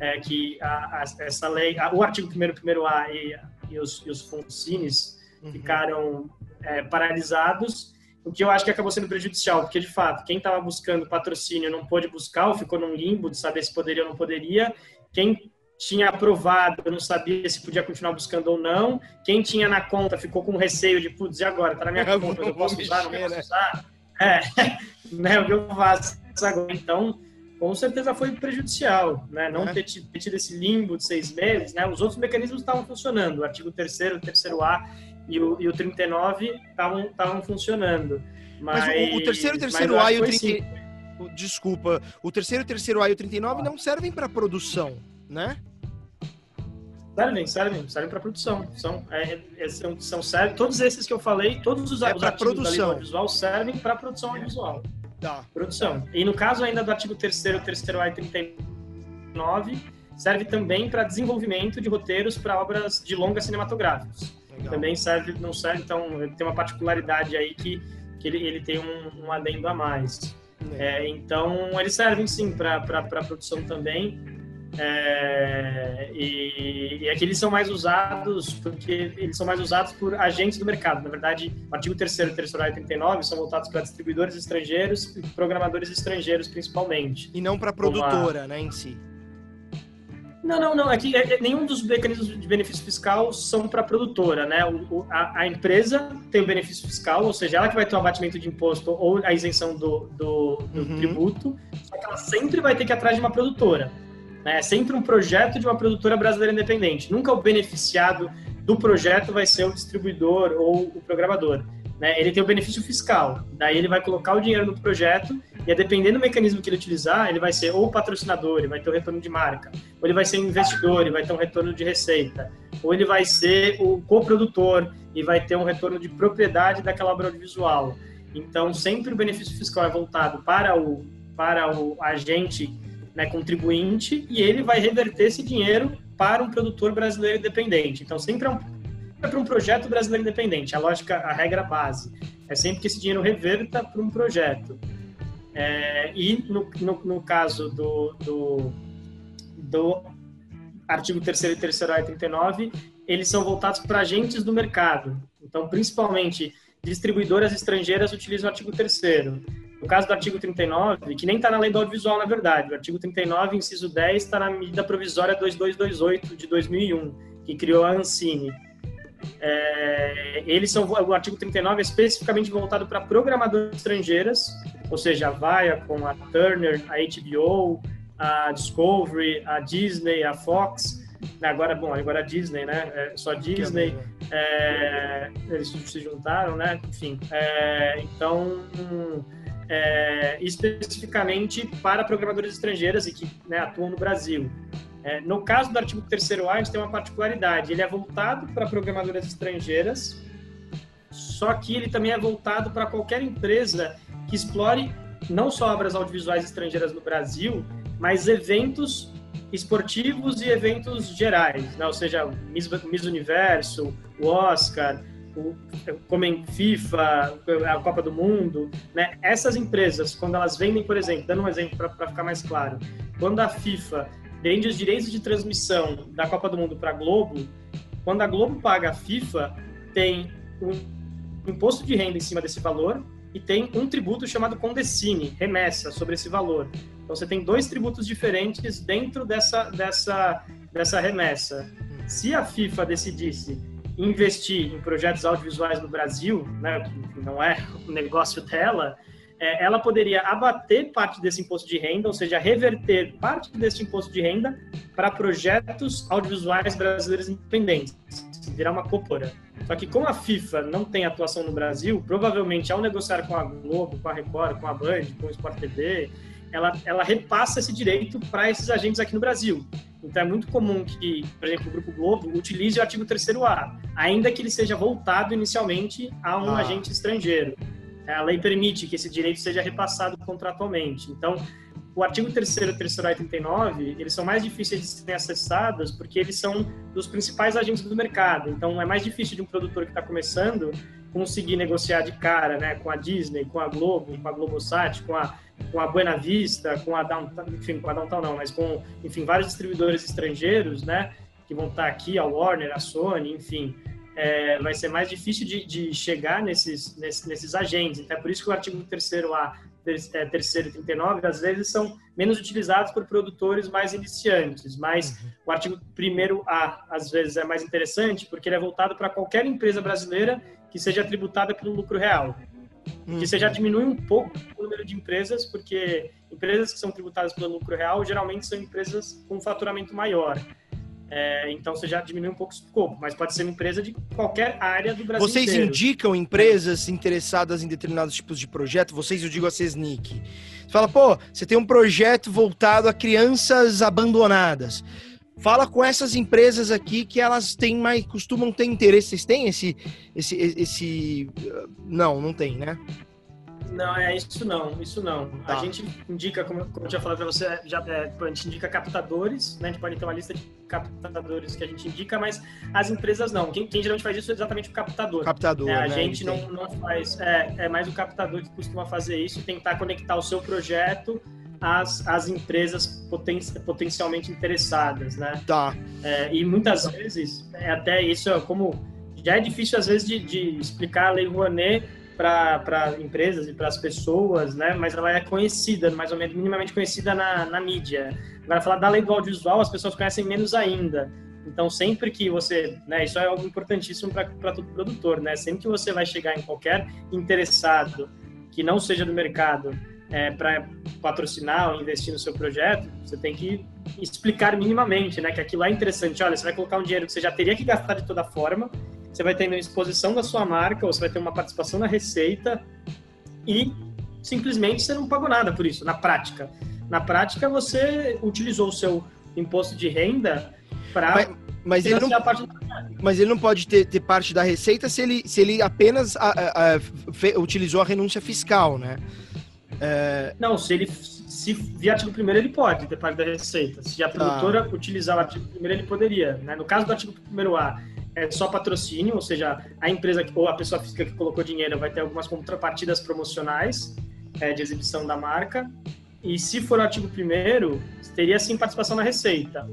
[SPEAKER 4] é, que a, a, essa lei, a, o artigo 1 primeiro A e, e, os, e os uhum. ficaram é, paralisados, o que eu acho que acabou sendo prejudicial, porque, de fato, quem estava buscando patrocínio não pôde buscar, ou ficou num limbo de saber se poderia ou não poderia, quem tinha aprovado, eu não sabia se podia continuar buscando ou não. Quem tinha na conta ficou com receio de, putz, e agora? Tá na minha conta, eu posso usar, não posso usar? É, né, o que eu faço agora? Então, com certeza foi prejudicial, né? Não é. ter, tido, ter, tido, esse limbo de seis meses, né? Os outros mecanismos estavam funcionando, o artigo 3 o terceiro A e o, e o 39 estavam funcionando. Mas,
[SPEAKER 2] mas o, o terceiro, terceiro A e o 30... Desculpa, o terceiro, terceiro A e o 39 não servem para produção, né?
[SPEAKER 4] Servem, servem, servem para produção. São, é, é, são, são servem, todos esses que eu falei, todos os,
[SPEAKER 2] é os
[SPEAKER 4] artigos
[SPEAKER 2] produção.
[SPEAKER 4] da audiovisual servem para produção audiovisual. Tá. Produção. E no caso ainda do artigo 3 terceiro A 39, serve também para desenvolvimento de roteiros para obras de longas cinematográficos. Legal. Também serve, não serve, então ele tem uma particularidade aí que, que ele, ele tem um, um adendo a mais. É, então eles servem sim para produção também É, e, e aqui eles são mais usados porque eles são mais usados por agentes do mercado. Na verdade, o artigo 3 e 3 39 são voltados para distribuidores estrangeiros e programadores estrangeiros, principalmente.
[SPEAKER 2] E não para produtora, né, em si.
[SPEAKER 4] Não, não, não. Aqui é, é, nenhum dos mecanismos de benefício fiscal são para a produtora, né? O, a, a, empresa tem o benefício fiscal, ou seja, ela que vai ter o abatimento de imposto ou a isenção do, do, do uhum. tributo, só que ela sempre vai ter que ir atrás de uma produtora. Né? É sempre um projeto de uma produtora brasileira independente. Nunca o beneficiado do projeto vai ser o distribuidor ou o programador. Né? Ele tem o benefício fiscal, daí ele vai colocar o dinheiro no projeto e dependendo do mecanismo que ele utilizar, ele vai ser ou patrocinador, ele vai ter um retorno de marca, ou ele vai ser um investidor, ele vai ter um retorno de receita, ou ele vai ser o coprodutor e vai ter um retorno de propriedade daquela obra audiovisual. Então, sempre o benefício fiscal é voltado para o, para o agente né, contribuinte e ele vai reverter esse dinheiro para um produtor brasileiro independente. Então, sempre é um, é para um projeto brasileiro independente. A lógica, a regra base é sempre que esse dinheiro reverta para um projeto. É, e no, no, no, caso do, do, do artigo 3 e 3 39, eles são voltados para agentes do mercado. Então, principalmente, distribuidoras estrangeiras utilizam o artigo 3 no caso do artigo 39, que nem está na lei do audiovisual, na verdade, o artigo 39, inciso 10, está na medida provisória 2228 de 2001, que criou a Ancine. É, eles são, o artigo 39 é especificamente voltado para programadoras estrangeiras, ou seja, a Viacom, a Turner, a HBO, a Discovery, a Disney, a Fox, agora, bom, agora a Disney, né? É só Disney, é, eles se juntaram, né? Enfim, é, então é, especificamente para programadores estrangeiras e que né, atuam no Brasil. É, no caso do artigo 3º A, a gente tem uma particularidade. Ele é voltado para programadoras estrangeiras, só que ele também é voltado para qualquer empresa que explore não só obras audiovisuais estrangeiras no Brasil, mas eventos esportivos e eventos gerais, né? ou seja, Miss, Miss Universo, o Oscar, como em FIFA, a Copa do Mundo, né? Essas empresas, quando elas vendem, por exemplo, dando um exemplo para ficar mais claro, quando a FIFA vende os direitos de transmissão da Copa do Mundo para a Globo, quando a Globo paga a FIFA, tem um imposto de renda em cima desse valor e tem um tributo chamado condecine, remessa sobre esse valor. Então você tem dois tributos diferentes dentro dessa, dessa, dessa remessa. Se a FIFA decidisse investir em projetos audiovisuais no Brasil, né, que não é o negócio dela, é, ela poderia abater parte desse imposto de renda, ou seja, reverter parte desse imposto de renda para projetos audiovisuais brasileiros independentes, virar uma copora. Só que como a FIFA não tem atuação no Brasil, provavelmente ao negociar com a Globo, com a Record, com a Band, com o Sport TV, ela, ela repassa esse direito para esses agentes aqui no Brasil. Então é muito comum que, por exemplo, o Grupo Globo utilize o artigo 3º-A, ainda que ele seja voltado inicialmente a um ah. agente estrangeiro. A lei permite que esse direito seja repassado contratualmente. Então, o artigo 3 e 3 a 39, eles são mais difíceis de serem acessados porque eles são dos principais agentes do mercado. Então, é mais difícil de um produtor que está começando conseguir negociar de cara, né, com a Disney, com a Globo, com a Globosat, com a com a Buena Vista, com a Downtown, enfim, com a Downtown não, mas com, enfim, vários distribuidores estrangeiros, né, que vão estar aqui, a Warner, a Sony, enfim, é, vai ser mais difícil de, de chegar nesses, nesses, nesses, agentes. Então, é por isso que o artigo 3º-A, é, terceiro e 39, às vezes são menos utilizados por produtores mais iniciantes, mas uhum. o artigo 1A, às vezes, é mais interessante porque ele é voltado para qualquer empresa brasileira que seja tributada pelo lucro real. Hum. Que você já diminui um pouco o número de empresas, porque empresas que são tributadas pelo lucro real geralmente são empresas com faturamento maior. É, então você já diminui um pouco o escopo, mas pode ser uma empresa de qualquer área do Brasil.
[SPEAKER 2] Vocês
[SPEAKER 4] inteiro.
[SPEAKER 2] indicam empresas interessadas em determinados tipos de projeto? Vocês, eu digo a CESNIC. Você fala, pô, você tem um projeto voltado a crianças abandonadas. Fala com essas empresas aqui que elas têm mais, costumam ter interesse. Vocês têm esse, esse, esse, não, não tem, né?
[SPEAKER 4] Não, é isso não, isso não. Tá. A gente indica, como, como eu já falei para você, já, é, a gente indica captadores, né? A gente pode ter uma lista de captadores que a gente indica, mas as empresas não. Quem, quem geralmente faz isso é exatamente o captador.
[SPEAKER 2] Captador. É,
[SPEAKER 4] a né? gente não, não faz. É, é mais o captador que costuma fazer isso, tentar conectar o seu projeto as, as empresas poten, potencialmente interessadas, né?
[SPEAKER 2] Tá.
[SPEAKER 4] É, e muitas vezes, é até isso é como já é difícil às vezes de, de explicar a Lei Rouanet para empresas e para as pessoas, né? Mas ela é conhecida, mais ou menos minimamente conhecida na, na mídia. Agora, falar da lei do audiovisual, as pessoas conhecem menos ainda. Então, sempre que você, né, isso é algo importantíssimo para todo produtor, né? Sempre que você vai chegar em qualquer interessado que não seja do mercado é, para patrocinar ou investir no seu projeto, você tem que explicar minimamente, né, que aquilo é interessante. Olha, você vai colocar um dinheiro que você já teria que gastar de toda forma, você vai ter uma exposição da sua marca, ou você vai ter uma participação na receita e simplesmente você não pagou nada por isso, na prática. Na prática, você utilizou o seu imposto de renda para
[SPEAKER 2] mas, mas ele não, mas ele não pode ter, ter, parte da receita se ele, se ele apenas a, a, a, fe, utilizou a renúncia fiscal, né?
[SPEAKER 4] É... Não, se ele se via artigo primeiro ele pode ter parte da receita. Se a tá. produtora ah. utilizar o artigo primeiro ele poderia. Né? No caso do artigo primeiro A é só patrocínio, ou seja, a empresa ou a pessoa física que colocou dinheiro vai ter algumas contrapartidas promocionais é, de exibição da marca. E se for o artigo primeiro teria sim participação na receita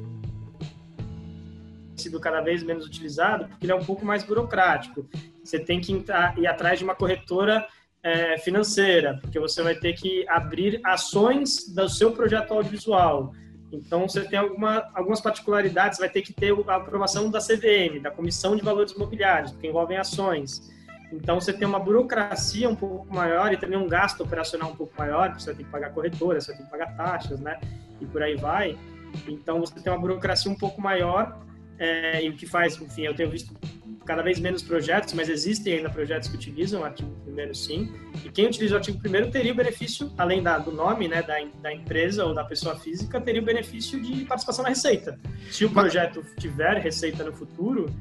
[SPEAKER 4] sido cada vez menos utilizado, porque ele é um pouco mais burocrático. Você tem que entrar, ir atrás de uma corretora é, financeira, porque você vai ter que abrir ações do seu projeto audiovisual. Então, você tem alguma, algumas particularidades, vai ter que ter a aprovação da CVM, da Comissão de Valores Imobiliários, que envolvem ações. Então, você tem uma burocracia um pouco maior e também um gasto operacional um pouco maior, porque você tem que pagar corretora, você tem que pagar taxas, né? E por aí vai. Então, você tem uma burocracia um pouco maior é, e o que faz, enfim, eu tenho visto cada vez menos projetos, mas existem ainda projetos que utilizam o artigo primeiro sim. E quem utiliza o artigo primeiro teria o benefício, além da, do nome né, da, da empresa ou da pessoa física, teria o benefício de participação na receita. Se o projeto tiver receita no futuro,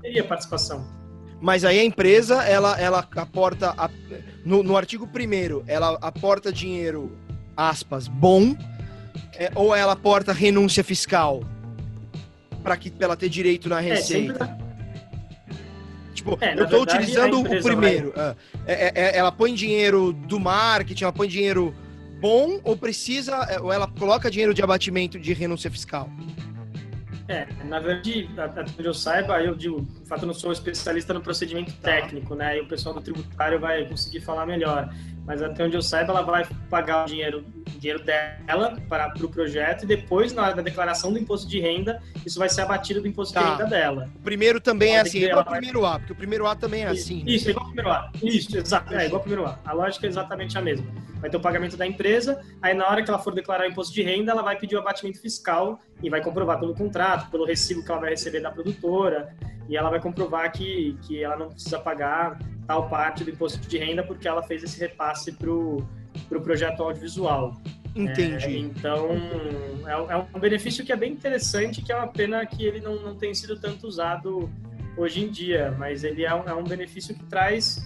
[SPEAKER 4] teria participação.
[SPEAKER 2] Mas aí a empresa, ela, ela aporta, a, no, no artigo primeiro, ela aporta dinheiro, aspas, bom, é, ou ela aporta renúncia fiscal? Para que ela ter direito na é, receita? É, tipo, é, eu estou utilizando o primeiro. Vai... Ah, é, é, ela põe dinheiro do marketing, ela põe dinheiro bom ou precisa, ou ela coloca dinheiro de abatimento de renúncia fiscal?
[SPEAKER 4] É, na verdade, até onde eu saiba, eu digo, de fato, eu não sou especialista no procedimento técnico, né? E o pessoal do tributário vai conseguir falar melhor mas até onde eu saiba, ela vai pagar o dinheiro, o dinheiro dela para, o projeto e depois, na hora da declaração do imposto de renda, isso vai ser abatido do imposto tá. de renda dela.
[SPEAKER 2] O primeiro também é assim, igual o primeiro A, porque o primeiro A também é assim.
[SPEAKER 4] Isso, né? igual o primeiro A. Isso, exato, é igual o primeiro A. A lógica é exatamente a mesma. Vai ter o pagamento da empresa, aí na hora que ela for declarar o imposto de renda, ela vai pedir o abatimento fiscal e vai comprovar pelo contrato, pelo recibo que ela vai receber da produtora, e ela vai comprovar que, que ela não precisa pagar tal parte do imposto de renda porque ela fez esse repasse para o pro projeto audiovisual.
[SPEAKER 2] Entendi.
[SPEAKER 4] É, então, é, é, um benefício que é bem interessante, que é uma pena que ele não, não tenha sido tanto usado hoje em dia, mas ele é um, é um benefício que traz,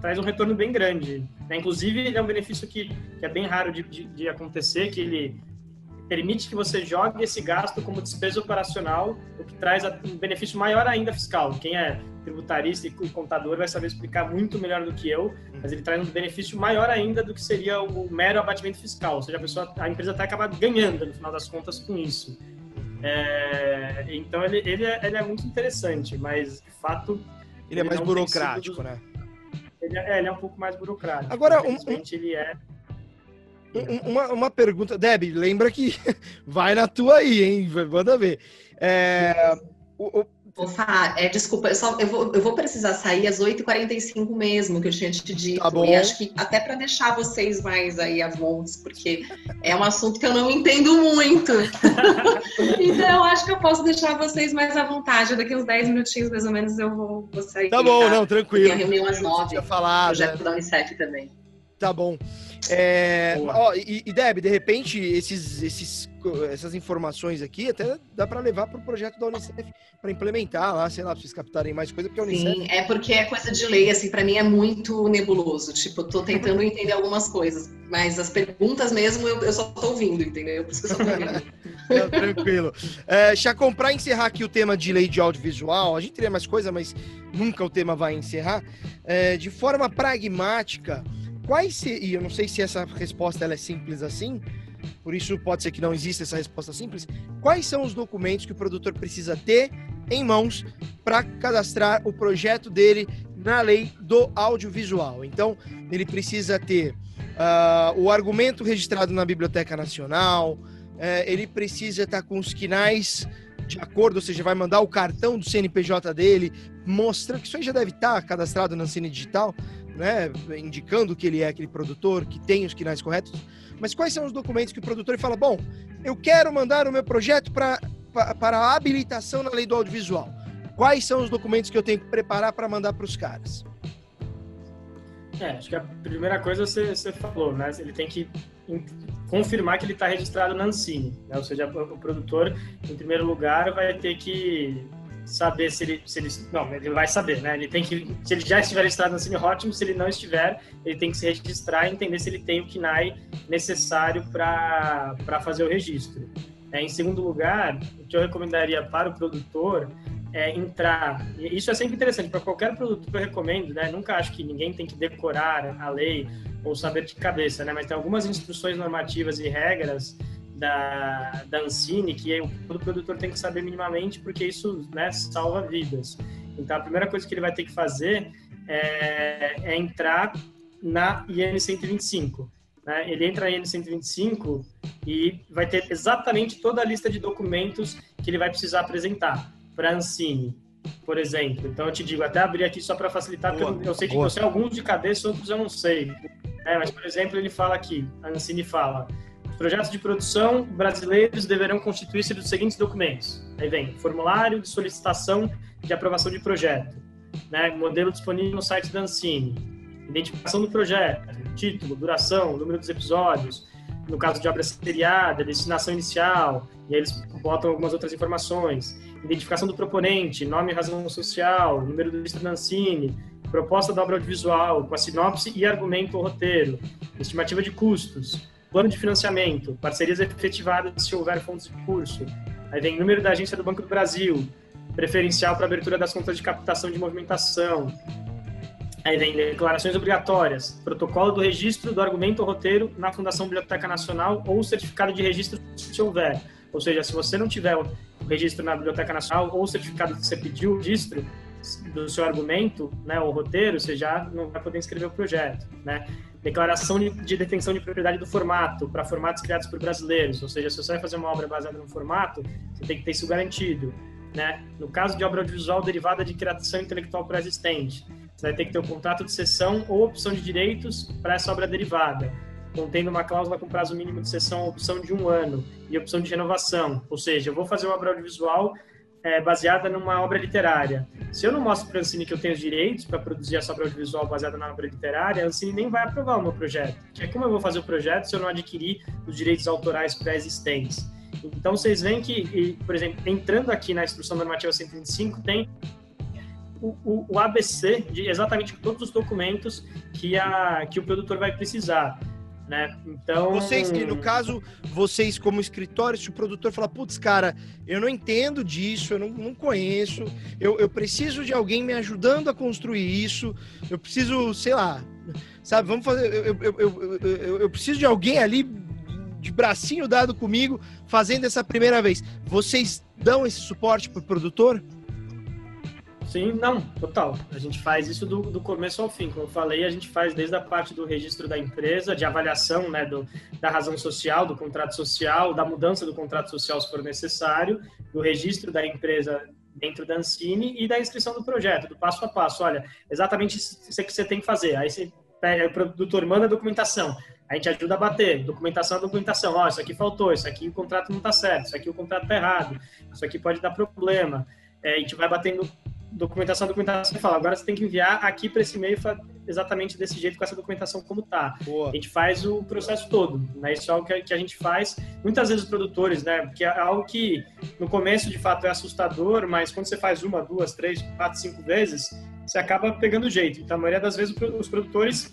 [SPEAKER 4] traz um retorno bem grande. Né? Inclusive, ele é um benefício que, que é bem raro de, de, de acontecer, que ele permite que você jogue esse gasto como despesa operacional, o que traz um benefício maior ainda fiscal. Quem é tributarista e contador vai saber explicar muito melhor do que eu, mas ele traz um benefício maior ainda do que seria o mero abatimento fiscal. Ou seja, a, pessoa, a empresa até acaba ganhando, no final das contas, com isso. É, então, ele, ele, é, ele é muito interessante, mas, de fato...
[SPEAKER 2] Ele, é mais burocrático, dos... né?
[SPEAKER 4] Ele é, ele é um pouco mais burocrático.
[SPEAKER 2] Agora, um, um...
[SPEAKER 4] ele é
[SPEAKER 2] uma, uma pergunta, Deb, lembra que vai na tua aí, hein? Manda ver. É,
[SPEAKER 3] o, o... Fá, é, desculpa, eu, só, eu, vou, eu vou precisar sair às 8h45 mesmo, que eu tinha te dito. Tá bom. E acho que até para deixar vocês mais aí avulsos, porque é um assunto que eu não entendo muito. então, acho que eu posso deixar vocês mais à vontade. Daqui uns 10 minutinhos, mais ou menos, eu vou, vou sair.
[SPEAKER 2] Tá bom, tá? não, tranquilo. Tem
[SPEAKER 3] a reunião às 9.
[SPEAKER 2] Falar,
[SPEAKER 3] projeto né? da Unicef também.
[SPEAKER 2] Tá bom. É, ó, e, e Deb, de repente, esses, esses, essas informações aqui até dá para levar para o projeto da Unicef para implementar lá, sei lá, para vocês captarem mais coisa, porque a Unicef.
[SPEAKER 3] Sim, é porque é coisa de lei, assim, para mim é muito nebuloso. Tipo, eu tô tentando entender algumas coisas, mas as perguntas mesmo eu, eu só tô ouvindo, entendeu? Por isso que eu só tô ouvindo.
[SPEAKER 2] Não, tranquilo. É, já comprar encerrar aqui o tema de lei de audiovisual, a gente teria mais coisa, mas nunca o tema vai encerrar. É, de forma pragmática quais seriam, eu não sei se essa resposta ela é simples assim, por isso pode ser que não exista essa resposta simples. Quais são os documentos que o produtor precisa ter em mãos para cadastrar o projeto dele na lei do audiovisual? Então, ele precisa ter uh, o argumento registrado na Biblioteca Nacional, uh, ele precisa estar tá com os quinais de acordo, ou seja, vai mandar o cartão do CNPJ dele, mostrando que isso aí já deve estar tá cadastrado na Cine Digital, né, indicando que ele é aquele produtor que tem os quinais corretos. Mas quais são os documentos que o produtor fala, bom, eu quero mandar o meu projeto para a habilitação na lei do audiovisual? Quais são os documentos que eu tenho que preparar para mandar para os caras?
[SPEAKER 4] É, acho que a primeira coisa você, você falou, né? Ele tem que confirmar que ele está registrado na Ancine, né? ou seja, o produtor, em primeiro lugar, vai ter que saber se ele, se ele não, ele vai saber, né? Ele tem que, se ele já estiver registrado na ótimo. Se ele não estiver, ele tem que se registrar e entender se ele tem o KNAI necessário para fazer o registro. É, em segundo lugar, o que eu recomendaria para o produtor é, entrar. Isso é sempre interessante para qualquer produto eu recomendo, né? Nunca acho que ninguém tem que decorar a lei ou saber de cabeça, né? Mas tem algumas instruções normativas e regras da, da Ancine que todo produtor tem que saber minimamente, porque isso né, salva vidas. Então, a primeira coisa que ele vai ter que fazer é, é entrar na IN 125. Né? Ele entra na IN 125 e vai ter exatamente toda a lista de documentos que ele vai precisar apresentar para a Ancine, por exemplo. Então eu te digo, até abrir aqui só para facilitar, boa, porque eu, eu sei que você alguns de cabeça, outros eu não sei. É, mas, por exemplo, ele fala aqui, a Ancine fala, projetos de produção brasileiros deverão constituir-se dos seguintes documentos. Aí vem, formulário de solicitação de aprovação de projeto, né, modelo disponível no site da Ancine, identificação do projeto, título, duração, número dos episódios, no caso de obra seriada, destinação inicial, e aí eles botam algumas outras informações. Identificação do proponente, nome e razão social, número do lista Nancini, proposta da obra audiovisual, com a sinopse e argumento ou roteiro, estimativa de custos, plano de financiamento, parcerias efetivadas se houver fontes de curso. Aí vem número da agência do Banco do Brasil, preferencial para abertura das contas de captação de movimentação. Aí vem declarações obrigatórias, protocolo do registro do argumento ou roteiro na Fundação Biblioteca Nacional ou certificado de registro se houver. Ou seja, se você não tiver registro na Biblioteca Nacional ou certificado que você pediu o registro do seu argumento, né, o roteiro, você já não vai poder inscrever o projeto, né? Declaração de, de detenção de propriedade do formato para formatos criados por brasileiros, ou seja, se você vai fazer uma obra baseada no formato, você tem que ter isso garantido, né? No caso de obra audiovisual derivada de criação intelectual pré-existente, você vai ter que ter o um contrato de cessão ou opção de direitos para essa obra derivada contendo uma cláusula com prazo mínimo de sessão, opção de um ano e opção de renovação. Ou seja, eu vou fazer uma obra audiovisual é, baseada numa obra literária. Se eu não mostro para a Ancine que eu tenho os direitos para produzir essa obra audiovisual baseada na obra literária, a Ancine nem vai aprovar o meu projeto. É como eu vou fazer o projeto se eu não adquirir os direitos autorais pré-existentes. Então, vocês veem que, por exemplo, entrando aqui na Instrução Normativa 125, tem o, o, o ABC de exatamente todos os documentos que, a, que o produtor vai precisar né? Então.
[SPEAKER 2] Vocês, no caso, vocês como escritório, se o produtor falar, putz, cara, eu não entendo disso, eu não, não conheço, eu, eu preciso de alguém me ajudando a construir isso, eu preciso, sei lá, sabe, vamos fazer. Eu, eu, eu, eu, eu preciso de alguém ali de bracinho dado comigo fazendo essa primeira vez. Vocês dão esse suporte para o produtor?
[SPEAKER 4] Sim, não, total. A gente faz isso do, do começo ao fim. Como eu falei, a gente faz desde a parte do registro da empresa, de avaliação né, do, da razão social, do contrato social, da mudança do contrato social se for necessário, do registro da empresa dentro da Ancine e da inscrição do projeto, do passo a passo. Olha, exatamente isso que você tem que fazer. Aí você pega, o produtor manda a documentação, a gente ajuda a bater. Documentação documentação. Ó, isso aqui faltou, isso aqui o contrato não está certo, isso aqui o contrato está errado, isso aqui pode dar problema. É, a gente vai batendo documentação, documentação e fala, agora você tem que enviar aqui para esse e-mail exatamente desse jeito, com essa documentação como tá. Boa. A gente faz o processo todo, né? Isso é algo que a gente faz. Muitas vezes os produtores, né? Porque é algo que no começo de fato é assustador, mas quando você faz uma, duas, três, quatro, cinco vezes, você acaba pegando jeito. Então, a maioria das vezes os produtores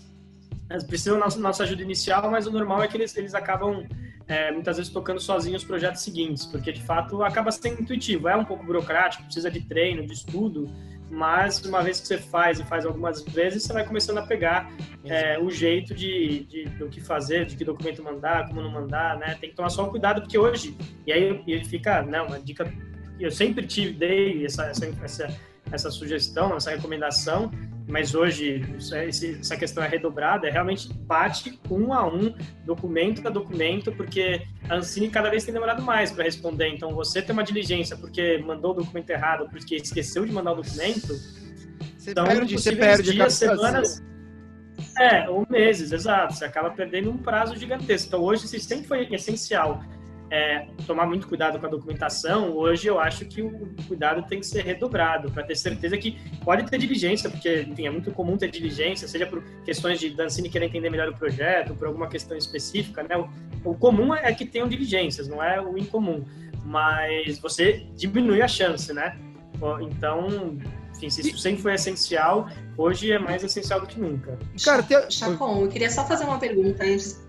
[SPEAKER 4] precisam da nossa ajuda inicial, mas o normal é que eles, eles acabam é, muitas vezes tocando sozinho os projetos seguintes, porque de fato acaba sendo intuitivo, é um pouco burocrático, precisa de treino, de estudo, mas uma vez que você faz e faz algumas vezes, você vai começando a pegar é, o jeito de, de, do que fazer, de que documento mandar, como não mandar, né? Tem que tomar só um cuidado, porque hoje, e aí e fica, né, uma dica, eu sempre tive, dei essa, essa, essa, essa sugestão, essa recomendação, mas hoje essa questão é redobrada, é realmente bate um a um, documento a documento, porque a Ancine cada vez tem demorado mais para responder. Então, você tem uma diligência porque mandou o documento errado, porque esqueceu de mandar o documento.
[SPEAKER 2] Você
[SPEAKER 4] então,
[SPEAKER 2] perde, você perde
[SPEAKER 4] dias, semanas. É, ou meses, exato. Você acaba perdendo um prazo gigantesco. Então, hoje, se sempre foi essencial é, tomar muito cuidado com a documentação, hoje eu acho que o cuidado tem que ser redobrado, para ter certeza que pode ter diligência, porque enfim, é muito comum ter diligência, seja por questões de Dancini querer entender melhor o projeto, por alguma questão específica, né? O, o comum é que tenham diligências, não é o incomum, mas você diminui a chance, né? Então, enfim, se isso sempre foi essencial, hoje é mais essencial do que nunca.
[SPEAKER 3] Chacon, eu queria só fazer uma pergunta antes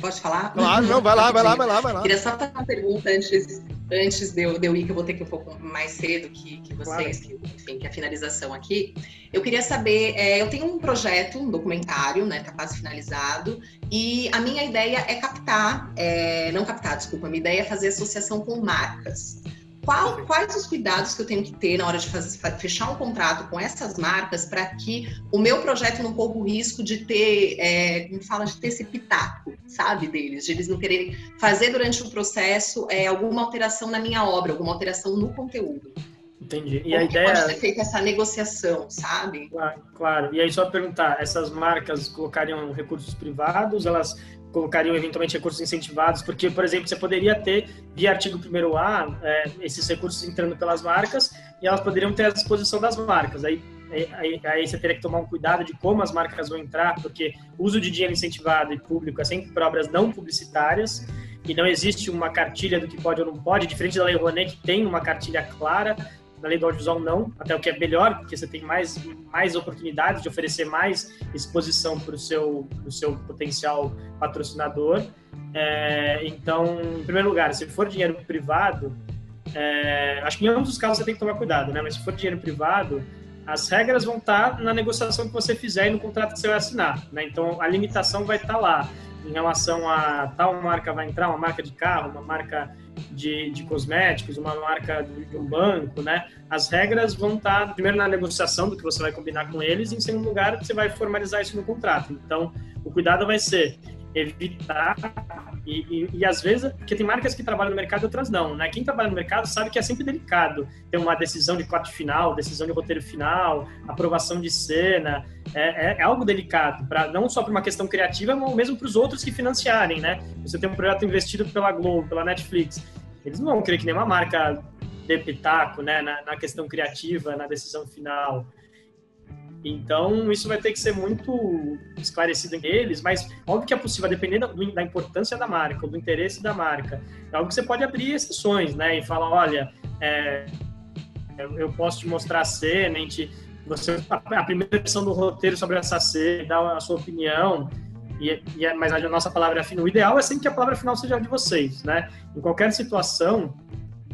[SPEAKER 3] Pode falar?
[SPEAKER 2] Claro, não, vai lá, vai lá, vai lá, vai lá.
[SPEAKER 3] Queria só fazer uma pergunta antes, antes de, eu, de eu ir, que eu vou ter que ir um pouco mais cedo que, que vocês, claro. que, enfim, que a finalização aqui. Eu queria saber, é, eu tenho um projeto, um documentário, né, tá quase finalizado, e a minha ideia é captar, é, não captar, desculpa, a minha ideia é fazer associação com marcas. Qual, quais os cuidados que eu tenho que ter na hora de fazer, fechar um contrato com essas marcas para que o meu projeto não corra o risco de ter, é, como fala, de ter esse pitaco, sabe, deles, de eles não quererem fazer durante o processo é, alguma alteração na minha obra, alguma alteração no conteúdo.
[SPEAKER 4] Entendi.
[SPEAKER 3] E Como a ideia pode ser feita essa negociação, sabe?
[SPEAKER 4] Claro, claro. E aí só perguntar, essas marcas colocariam recursos privados? Elas colocariam eventualmente recursos incentivados, porque, por exemplo, você poderia ter, via artigo 1A, é, esses recursos entrando pelas marcas e elas poderiam ter à disposição das marcas. Aí, aí, aí, você teria que tomar um cuidado de como as marcas vão entrar, porque o uso de dinheiro incentivado e público é sempre para obras não publicitárias e não existe uma cartilha do que pode ou não pode, diferente da Lei Rouanet, que tem uma cartilha clara, na lei do audiovisual não, até o que é melhor, porque você tem mais, mais oportunidades de oferecer mais exposição para o seu, seu potencial patrocinador. É, então, em primeiro lugar, se for dinheiro privado, é, acho que em ambos os casos você tem que tomar cuidado, né? Mas se for dinheiro privado, as regras vão estar na negociação que você fizer e no contrato que você vai assinar, né? Então, a limitação vai estar lá em relação a tal marca vai entrar, uma marca de carro, uma marca de, de cosméticos, uma marca de um banco, né? As regras vão estar, primeiro, na negociação do que você vai combinar com eles, e em segundo lugar, você vai formalizar isso no contrato. Então, o cuidado vai ser evitar e, e, e, às vezes, porque tem marcas que trabalham no mercado e outras não, né? Quem trabalha no mercado sabe que é sempre delicado ter uma decisão de corte final, decisão de roteiro final, aprovação de cena, é, é, é algo delicado, para não só para uma questão criativa, mas mesmo para os outros que financiarem, né? Você tem um projeto investido pela Globo, pela Netflix, eles não vão querer que nenhuma marca dê pitaco, né, na, na questão criativa, na decisão final. Então, isso vai ter que ser muito esclarecido em eles, mas óbvio que é possível, dependendo da importância da marca, do interesse da marca. É algo que você pode abrir exceções, né? E falar, olha, é, eu posso te mostrar a cena, a, gente, você, a primeira versão do roteiro sobre essa cena, dar a sua opinião, e, e, mas a nossa palavra final. O ideal é sempre que a palavra final seja de vocês, né? Em qualquer situação,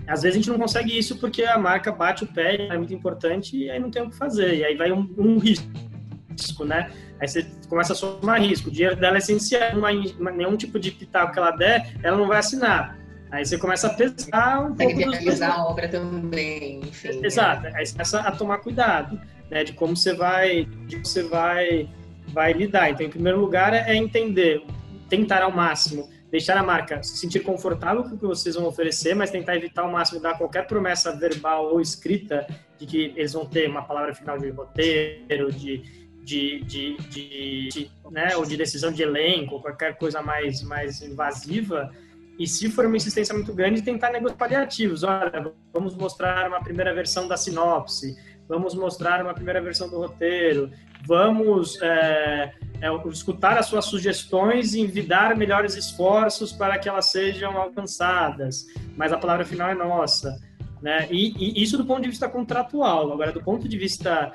[SPEAKER 4] às vezes a gente não consegue isso porque a marca bate o pé, é muito importante, e aí não tem o que fazer. E aí vai um, um risco, né? Aí você começa a somar risco. O dinheiro dela é essencial, uma, nenhum tipo de pitaco que ela der, ela não vai assinar. Aí você começa a pesar um
[SPEAKER 3] pouco. Tem a obra também, enfim.
[SPEAKER 4] Exato. Aí você começa a tomar cuidado, né? De como você vai, de você vai, vai lidar. Então, em primeiro lugar, é entender, tentar ao máximo deixar a marca se sentir confortável com o que vocês vão oferecer, mas tentar evitar ao máximo dar qualquer promessa verbal ou escrita de que eles vão ter uma palavra final de roteiro, de, de, de, de, de né, ou de decisão de elenco, qualquer coisa mais, mais invasiva. E se for uma insistência muito grande, tentar negócios paliativos. Olha, vamos mostrar uma primeira versão da sinopse, vamos mostrar uma primeira versão do roteiro, vamos é, é, escutar as suas sugestões e envidar melhores esforços para que elas sejam alcançadas, mas a palavra final é nossa. Né? E, e, isso do ponto de vista contratual. Agora, do ponto de vista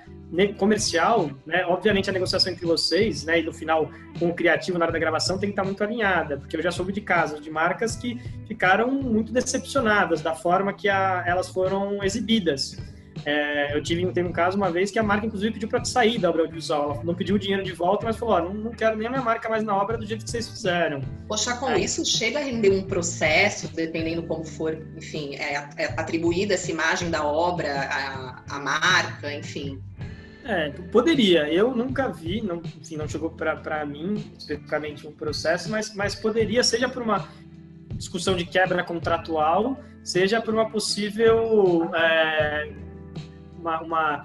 [SPEAKER 4] comercial, né, obviamente a negociação entre vocês, né, e no final com o criativo na hora da gravação tem que estar muito alinhada, porque eu já soube de casos de marcas que ficaram muito decepcionadas da forma que a, elas foram exibidas É, eu tive teve um caso uma vez que a marca, inclusive, pediu para sair da obra audiovisual. Ela não pediu o dinheiro de volta, mas falou: não, não, quero nem a minha marca mais na obra do jeito que vocês fizeram.
[SPEAKER 3] Poxa, com é. isso chega a render um processo, dependendo como for, enfim, é, é atribuída essa imagem da obra, a, a marca, enfim.
[SPEAKER 4] É, poderia. Eu nunca vi, não, enfim, não chegou para mim especificamente um processo, mas, mas poderia, seja por uma discussão de quebra contratual, seja por uma possível é, uma, uma,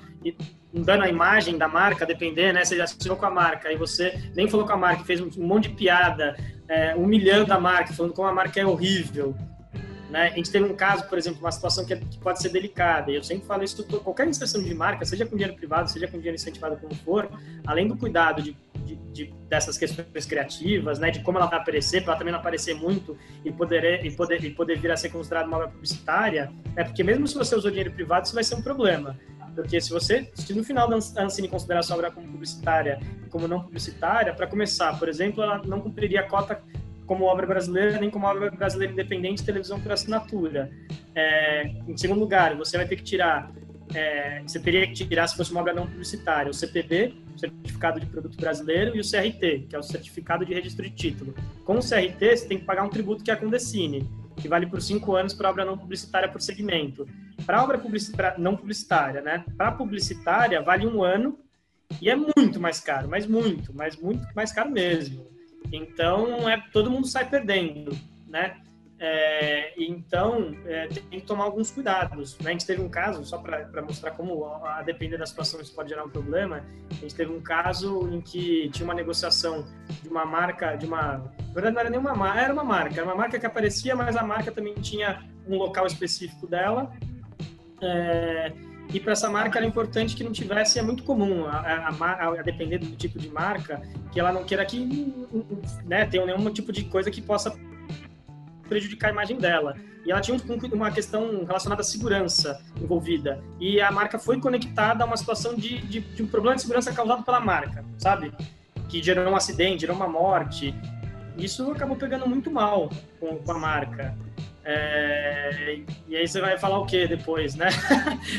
[SPEAKER 4] um dano à imagem da marca, depender, né? Você assinou com a marca e você nem falou com a marca, fez um monte de piada, é, humilhando a marca, falando como a marca é horrível. Né? A gente teve um caso, por exemplo, uma situação que, é, que pode ser delicada, e eu sempre falo isso, qualquer inserção de marca, seja com dinheiro privado, seja com dinheiro incentivado como for, além do cuidado de, de, de dessas questões criativas, né, de como ela vai aparecer, para ela também não aparecer muito e poder, e, poder, e poder vir a ser considerada uma obra publicitária, é porque mesmo se você usou dinheiro privado, isso vai ser um problema. Porque se você, se no final da Ancine considerar sua obra como publicitária e como não publicitária, para começar, por exemplo, ela não cumpriria a cota como obra brasileira, nem como obra brasileira independente televisão por assinatura. É, em segundo lugar, você vai ter que tirar, é, você teria que tirar, se fosse uma obra não publicitária, o CPB, Certificado de Produto Brasileiro, e o CRT, que é o Certificado de Registro de Título. Com o CRT, você tem que pagar um tributo que é a Condecine, que vale por cinco anos para obra não publicitária por segmento. Para obra não publicitária, né? Para publicitária, vale um ano e é muito mais caro, mas muito, mas muito mais caro mesmo. Então, é, todo mundo sai perdendo, né? É, então, é, tem que tomar alguns cuidados. Né? A gente teve um caso, só para mostrar como, a, a depender da situação, isso pode gerar um problema. A gente teve um caso em que tinha uma negociação de uma marca, de uma. Na verdade, não era nenhuma marca, era uma marca, era uma marca que aparecia, mas a marca também tinha um local específico dela. É, e para essa marca era importante que não tivesse, é muito comum, a, a, a, a, depender do tipo de marca, que ela não queira que né, tenha nenhum tipo de coisa que possa prejudicar a imagem dela. E ela tinha uma questão relacionada à segurança envolvida. E a marca foi conectada a uma situação de, de, de um problema de segurança causado pela marca, sabe? Que gerou um acidente, gerou uma morte. Isso acabou pegando muito mal com, com a marca. É, e aí você vai falar o que depois, né?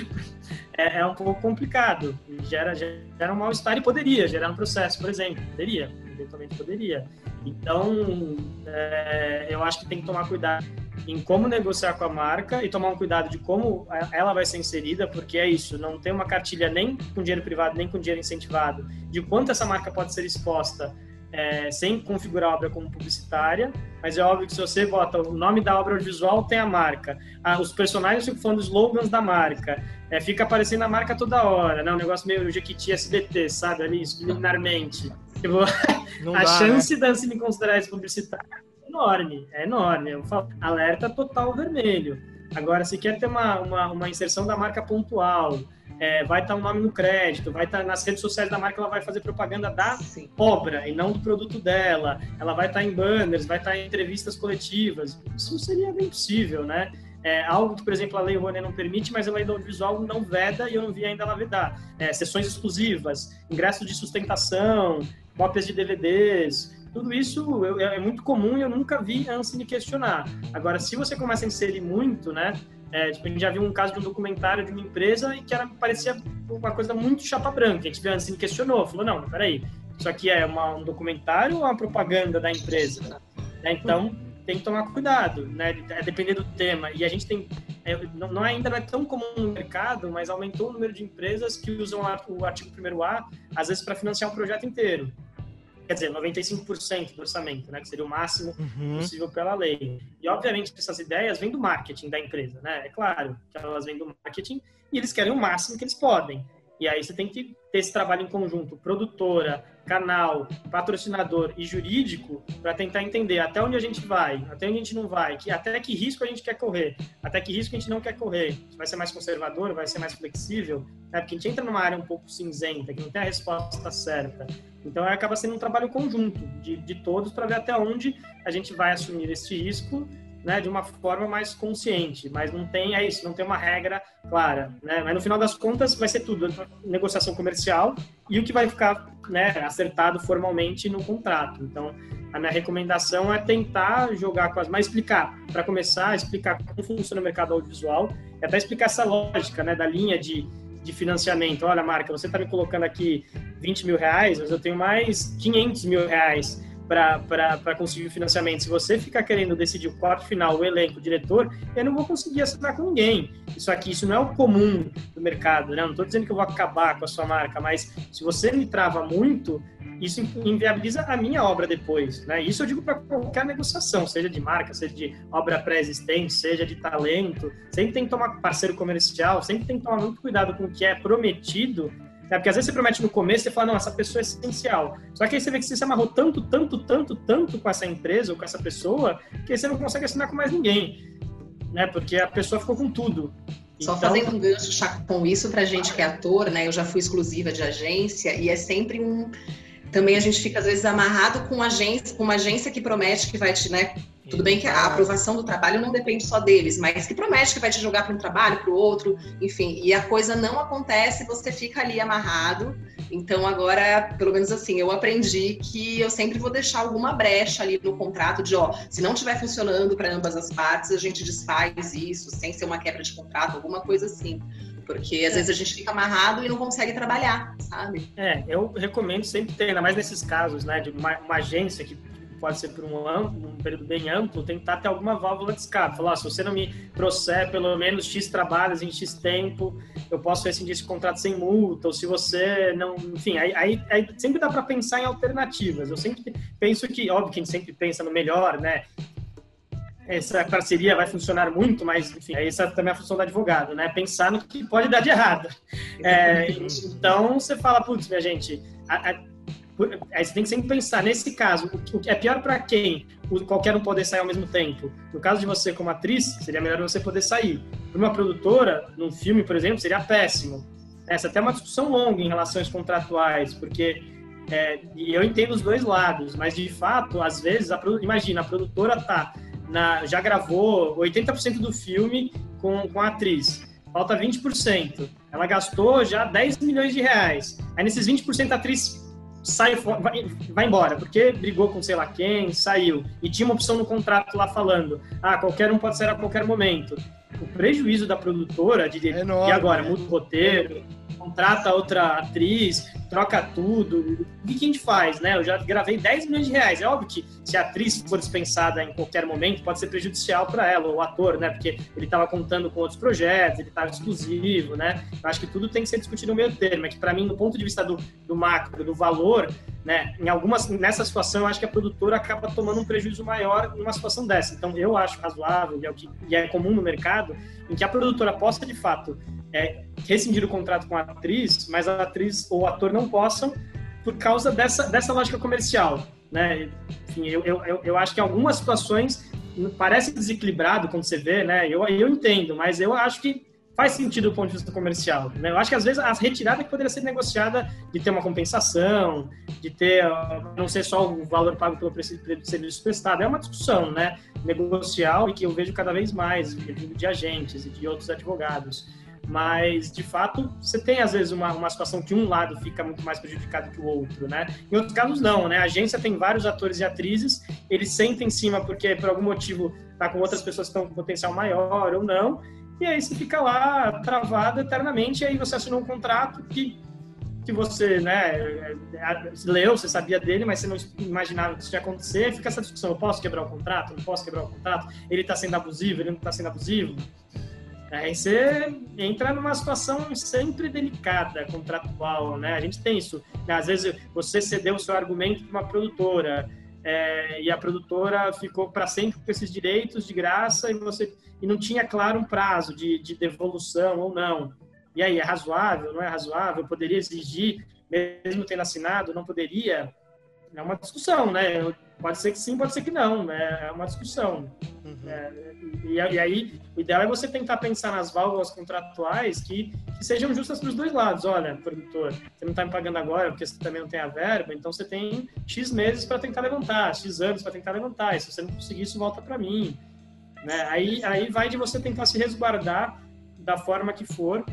[SPEAKER 4] é, é, um pouco complicado. Gera, gera um mal-estar e poderia gerar um processo, por exemplo. Poderia, eventualmente poderia. Então, é, eu acho que tem que tomar cuidado em como negociar com a marca e tomar um cuidado de como ela vai ser inserida, porque é isso, não tem uma cartilha nem com dinheiro privado, nem com dinheiro incentivado, de quanto essa marca pode ser exposta é, sem configurar a obra como publicitária, mas é óbvio que se você bota o nome da obra audiovisual, tem a marca. Ah, os personagens ficam falando slogans da marca. É, fica aparecendo a marca toda hora, né? Um negócio meio Jequiti SBT, sabe? Ali, subliminarmente. Tipo, a dá, chance né? da Ancine considerar isso publicitário é enorme, é enorme. Eu falo, alerta total vermelho. Agora, se quer ter uma, uma, uma inserção da marca pontual, é, vai estar o um nome no crédito, vai estar nas redes sociais da marca, ela vai fazer propaganda da Sim. obra e não do produto dela. Ela vai estar em banners, vai estar em entrevistas coletivas. Isso seria bem possível, né? É, algo que, por exemplo, a Lei Rouanet não permite, mas a Lei do Audiovisual não veda e eu não vi ainda ela vedar. É, sessões exclusivas, ingressos de sustentação, cópias de DVDs, tudo isso eu, é muito comum e eu nunca vi antes de questionar. Agora, se você começa a inserir muito, né, é, tipo, a gente já viu um caso de um documentário de uma empresa e que era, parecia uma coisa muito chapa branca. A gente viu assim, questionou, falou, não, peraí, isso aqui é uma, um documentário ou uma propaganda da empresa? É, então, tem que tomar cuidado, né? É depender do tema. E a gente tem, é, não ainda não é tão comum no mercado, mas aumentou o número de empresas que usam o artigo 1A, às vezes, para financiar um projeto inteiro quer dizer, 95% do orçamento, né, que seria o máximo uhum. possível pela lei. E, obviamente, essas ideias vêm do marketing da empresa, né? É claro que elas vêm do marketing e eles querem o máximo que eles podem. E aí você tem que ter esse trabalho em conjunto, produtora, canal, patrocinador e jurídico, para tentar entender até onde a gente vai, até onde a gente não vai, que, até que risco a gente quer correr, até que risco a gente não quer correr. Vai ser mais conservador, vai ser mais flexível, né? porque a gente entra numa área um pouco cinzenta, que não tem a resposta certa. Então acaba sendo um trabalho conjunto de, de todos para ver até onde a gente vai assumir esse risco né, de uma forma mais consciente, mas não tem, é isso, não tem uma regra clara, né, mas no final das contas vai ser tudo negociação comercial e o que vai ficar, né, acertado formalmente no contrato. Então, a minha recomendação é tentar jogar com as, mas explicar, para começar, explicar como funciona o mercado audiovisual, e até explicar essa lógica, né, da linha de, de financiamento. Olha, marca, você está me colocando aqui 20 mil reais, mas eu tenho mais 500 mil reais para conseguir o financiamento. Se você ficar querendo decidir o quarto final, o elenco, o diretor, eu não vou conseguir assinar com ninguém. Isso aqui, isso não é o comum do mercado, né? não estou dizendo que eu vou acabar com a sua marca, mas se você me trava muito, isso inviabiliza a minha obra depois, né? Isso eu digo para qualquer negociação, seja de marca, seja de obra pré-existente, seja de talento, sempre tem que tomar parceiro comercial, sempre tem que tomar muito cuidado com o que é prometido né? Porque às vezes você promete no começo e fala, não, essa pessoa é essencial. Só que aí você vê que você se amarrou tanto, tanto, tanto, tanto com essa empresa ou com essa pessoa, que aí você não consegue assinar com mais ninguém. Né? Porque a pessoa ficou com tudo.
[SPEAKER 3] Só então... fazendo um gancho com isso pra gente que é ator, né? Eu já fui exclusiva de agência e é sempre um também a gente fica às vezes amarrado com uma agência, com uma agência que promete que vai te, né, tudo bem que a aprovação do trabalho não depende só deles, mas que promete que vai te jogar para um trabalho, para o outro, enfim, e a coisa não acontece, você fica ali amarrado. Então, agora, pelo menos assim, eu aprendi que eu sempre vou deixar alguma brecha ali no contrato de, ó, se não estiver funcionando para ambas as partes, a gente desfaz isso, sem ser uma quebra de contrato, alguma coisa assim. Porque às é. vezes a gente fica amarrado e não consegue trabalhar, sabe?
[SPEAKER 4] É, eu recomendo sempre ter, ainda mais nesses casos, né, de uma, uma agência que pode ser por um, amplo, um período bem amplo, tentar ter alguma válvula de escape. Falar, se você não me trouxer pelo menos X trabalhos em X tempo, eu posso rescindir esse contrato sem multa, ou se você não... Enfim, aí, aí, aí sempre dá para pensar em alternativas. Eu sempre penso que, óbvio que a gente sempre pensa no melhor, né? essa parceria vai funcionar muito, mas enfim, essa também é a função do advogado, né? Pensar no que pode dar de errado. É, então você fala, putz, minha gente, a, a, Aí você tem que sempre pensar, nesse caso, o que é pior para quem? Qualquer um poder sair ao mesmo tempo. No caso de você como atriz, seria melhor você poder sair. Para uma produtora, num filme, por exemplo, seria péssimo. Essa é até uma discussão longa em relações contratuais, porque é, e eu entendo os dois lados, mas de fato, às vezes, a, imagina, a produtora tá na, já gravou 80% do filme com, com a atriz, falta 20%. Ela gastou já 10 milhões de reais. Aí nesses 20% a atriz sai vai, vai embora, porque brigou com sei lá quem, saiu. E tinha uma opção no contrato lá falando: ah, qualquer um pode sair a qualquer momento. O prejuízo da produtora de, é enorme, e agora muda o roteiro, contrata outra atriz, troca tudo. O que, a gente faz, né? Eu já gravei 10 milhões de reais. É óbvio que se a atriz for dispensada em qualquer momento, pode ser prejudicial para ela, o ator, né? Porque ele estava contando com outros projetos, ele estava exclusivo, né? Eu acho que tudo tem que ser discutido no meio termo. É que, para mim, do ponto de vista do, do macro, do valor, né? Em algumas, nessa situação, eu acho que a produtora acaba tomando um prejuízo maior numa situação dessa. Então, eu acho razoável, e é, o que, e é comum no mercado, em que a produtora possa, de fato, é, rescindir o contrato com a atriz, mas a atriz ou o ator não possam por causa dessa, dessa lógica comercial. Né? Enfim, eu, eu, eu acho que em algumas situações parece desequilibrado quando você vê, né? Eu, eu entendo, mas eu acho que faz sentido do ponto de vista comercial. Né? Eu acho que às vezes a retirada que poderia ser negociada de ter uma compensação, de ter não ser só o valor pago pelo serviço prestado, é uma discussão, né? Negocial e que eu vejo cada vez mais de agentes e de outros advogados mas de fato você tem às vezes uma, uma situação que um lado fica muito mais prejudicado que o outro, né? Em outros casos não, né? A agência tem vários atores e atrizes, eles sentem em cima porque por algum motivo tá com outras pessoas que estão com potencial maior ou não, e aí você fica lá travado eternamente, e aí você assinou um contrato que que você, né, é, é, leu, você sabia dele, mas você não imaginava que isso ia acontecer, fica essa discussão, eu posso quebrar o contrato, não posso quebrar o contrato, ele está sendo abusivo, ele não está sendo abusivo, Aí você entra numa situação sempre delicada, contratual, né? A gente tem isso. Às vezes você cedeu o seu argumento para uma produtora é, e a produtora ficou para sempre com esses direitos de graça e você e não tinha claro um prazo de, de devolução ou não. E aí, é razoável, não é razoável? Poderia exigir, mesmo tendo assinado, não poderia? É uma discussão, né? Pode ser que sim, pode ser que não, né? É uma discussão. Uhum. É, e, e, aí, o ideal é você tentar pensar nas válvulas contratuais que, que sejam justas para os dois lados. Olha, produtor, você não está me pagando agora porque você também não tem a verba, então você tem X meses para tentar levantar, X anos para tentar levantar. E se você não conseguir, isso volta para mim. Né? Aí, aí vai de você tentar se resguardar da forma que for,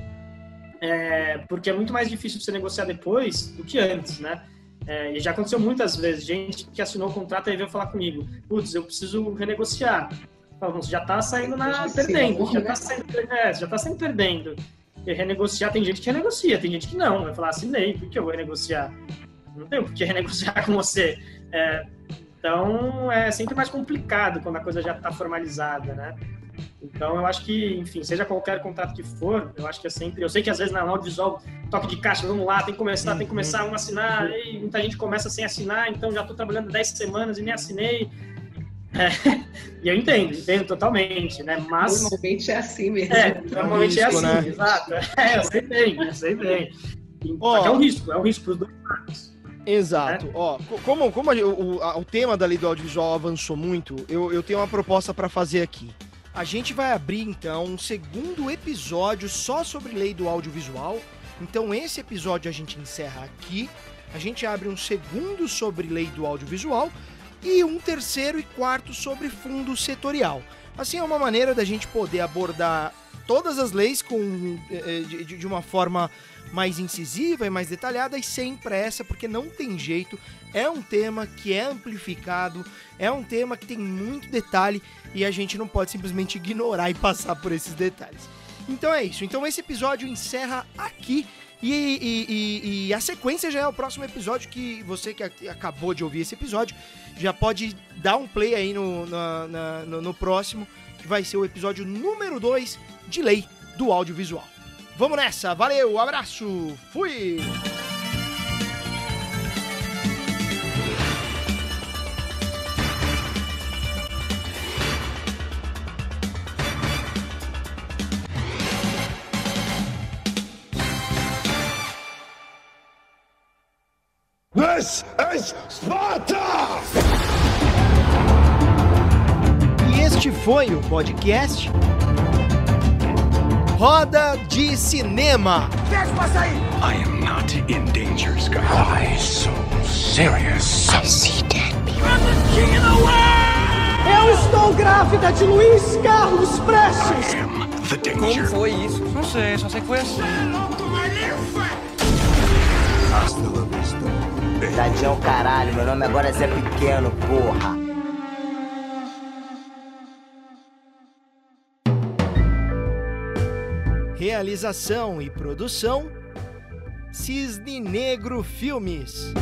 [SPEAKER 4] é, porque é muito mais difícil você negociar depois do que antes, né? É, e já aconteceu muitas vezes, gente que assinou o contrato e veio falar comigo, putz, eu preciso renegociar. Fala, você já está saindo na, perdendo, já está saindo, é, já tá saindo perdendo. E renegociar, tem gente que renegocia, tem gente que não. Vai falar, assinei, por que eu vou renegociar? Não tenho por que renegociar com você. É, então, é sempre mais complicado quando a coisa já está formalizada, né? Então, eu acho que, enfim, seja qualquer contrato que for, eu acho que é sempre. Eu sei que às vezes na audiovisual, toque de caixa, vamos lá, tem que começar, tem que começar, vamos assinar. E muita gente começa sem assinar, então já estou trabalhando 10 semanas e nem assinei. É, e eu entendo, entendo totalmente, né? Mas.
[SPEAKER 3] Normalmente é assim mesmo.
[SPEAKER 4] É, normalmente é, um risco, é assim, né? exato. É, eu sei bem, eu sei bem. Oh, é um risco, é um risco para os dois lados.
[SPEAKER 2] Exato. É. Ó, como, como a, o, a, o tema da lei do audiovisual avançou muito, eu, eu tenho uma proposta para fazer aqui. A gente vai abrir então um segundo episódio só sobre lei do audiovisual. Então esse episódio a gente encerra aqui. A gente abre um segundo sobre lei do audiovisual e um terceiro e quarto sobre fundo setorial. Assim é uma maneira da gente poder abordar todas as leis com, eh, de, de uma forma mais incisiva e mais detalhada e sem pressa, porque não tem jeito. É um tema que é amplificado, é um tema que tem muito detalhe e a gente não pode simplesmente ignorar e passar por esses detalhes. Então é isso. Então esse episódio encerra aqui. E, e, e, e, a sequência já é o próximo episódio que você que acabou de ouvir esse episódio já pode dar um play aí no, no, no próximo, que vai ser o episódio número 2 de Lei do Audiovisual. Vamos nessa, valeu, abraço, fui!
[SPEAKER 5] This is Sparta!
[SPEAKER 2] E este foi o podcast Roda de Cinema.
[SPEAKER 5] Deixa passar aí! I am not in danger, Sky. Why so serious? I see dead people. I'm the king of the world!
[SPEAKER 6] Eu estou grávida de Luiz Carlos Prestes!
[SPEAKER 5] I am the danger.
[SPEAKER 7] Como foi isso? Não sei, só sei que foi assim.
[SPEAKER 1] Hasta la vista. Tadinho caralho, meu nome agora é Zé Pequeno, porra.
[SPEAKER 2] Realização e produção: Cisne Negro Filmes.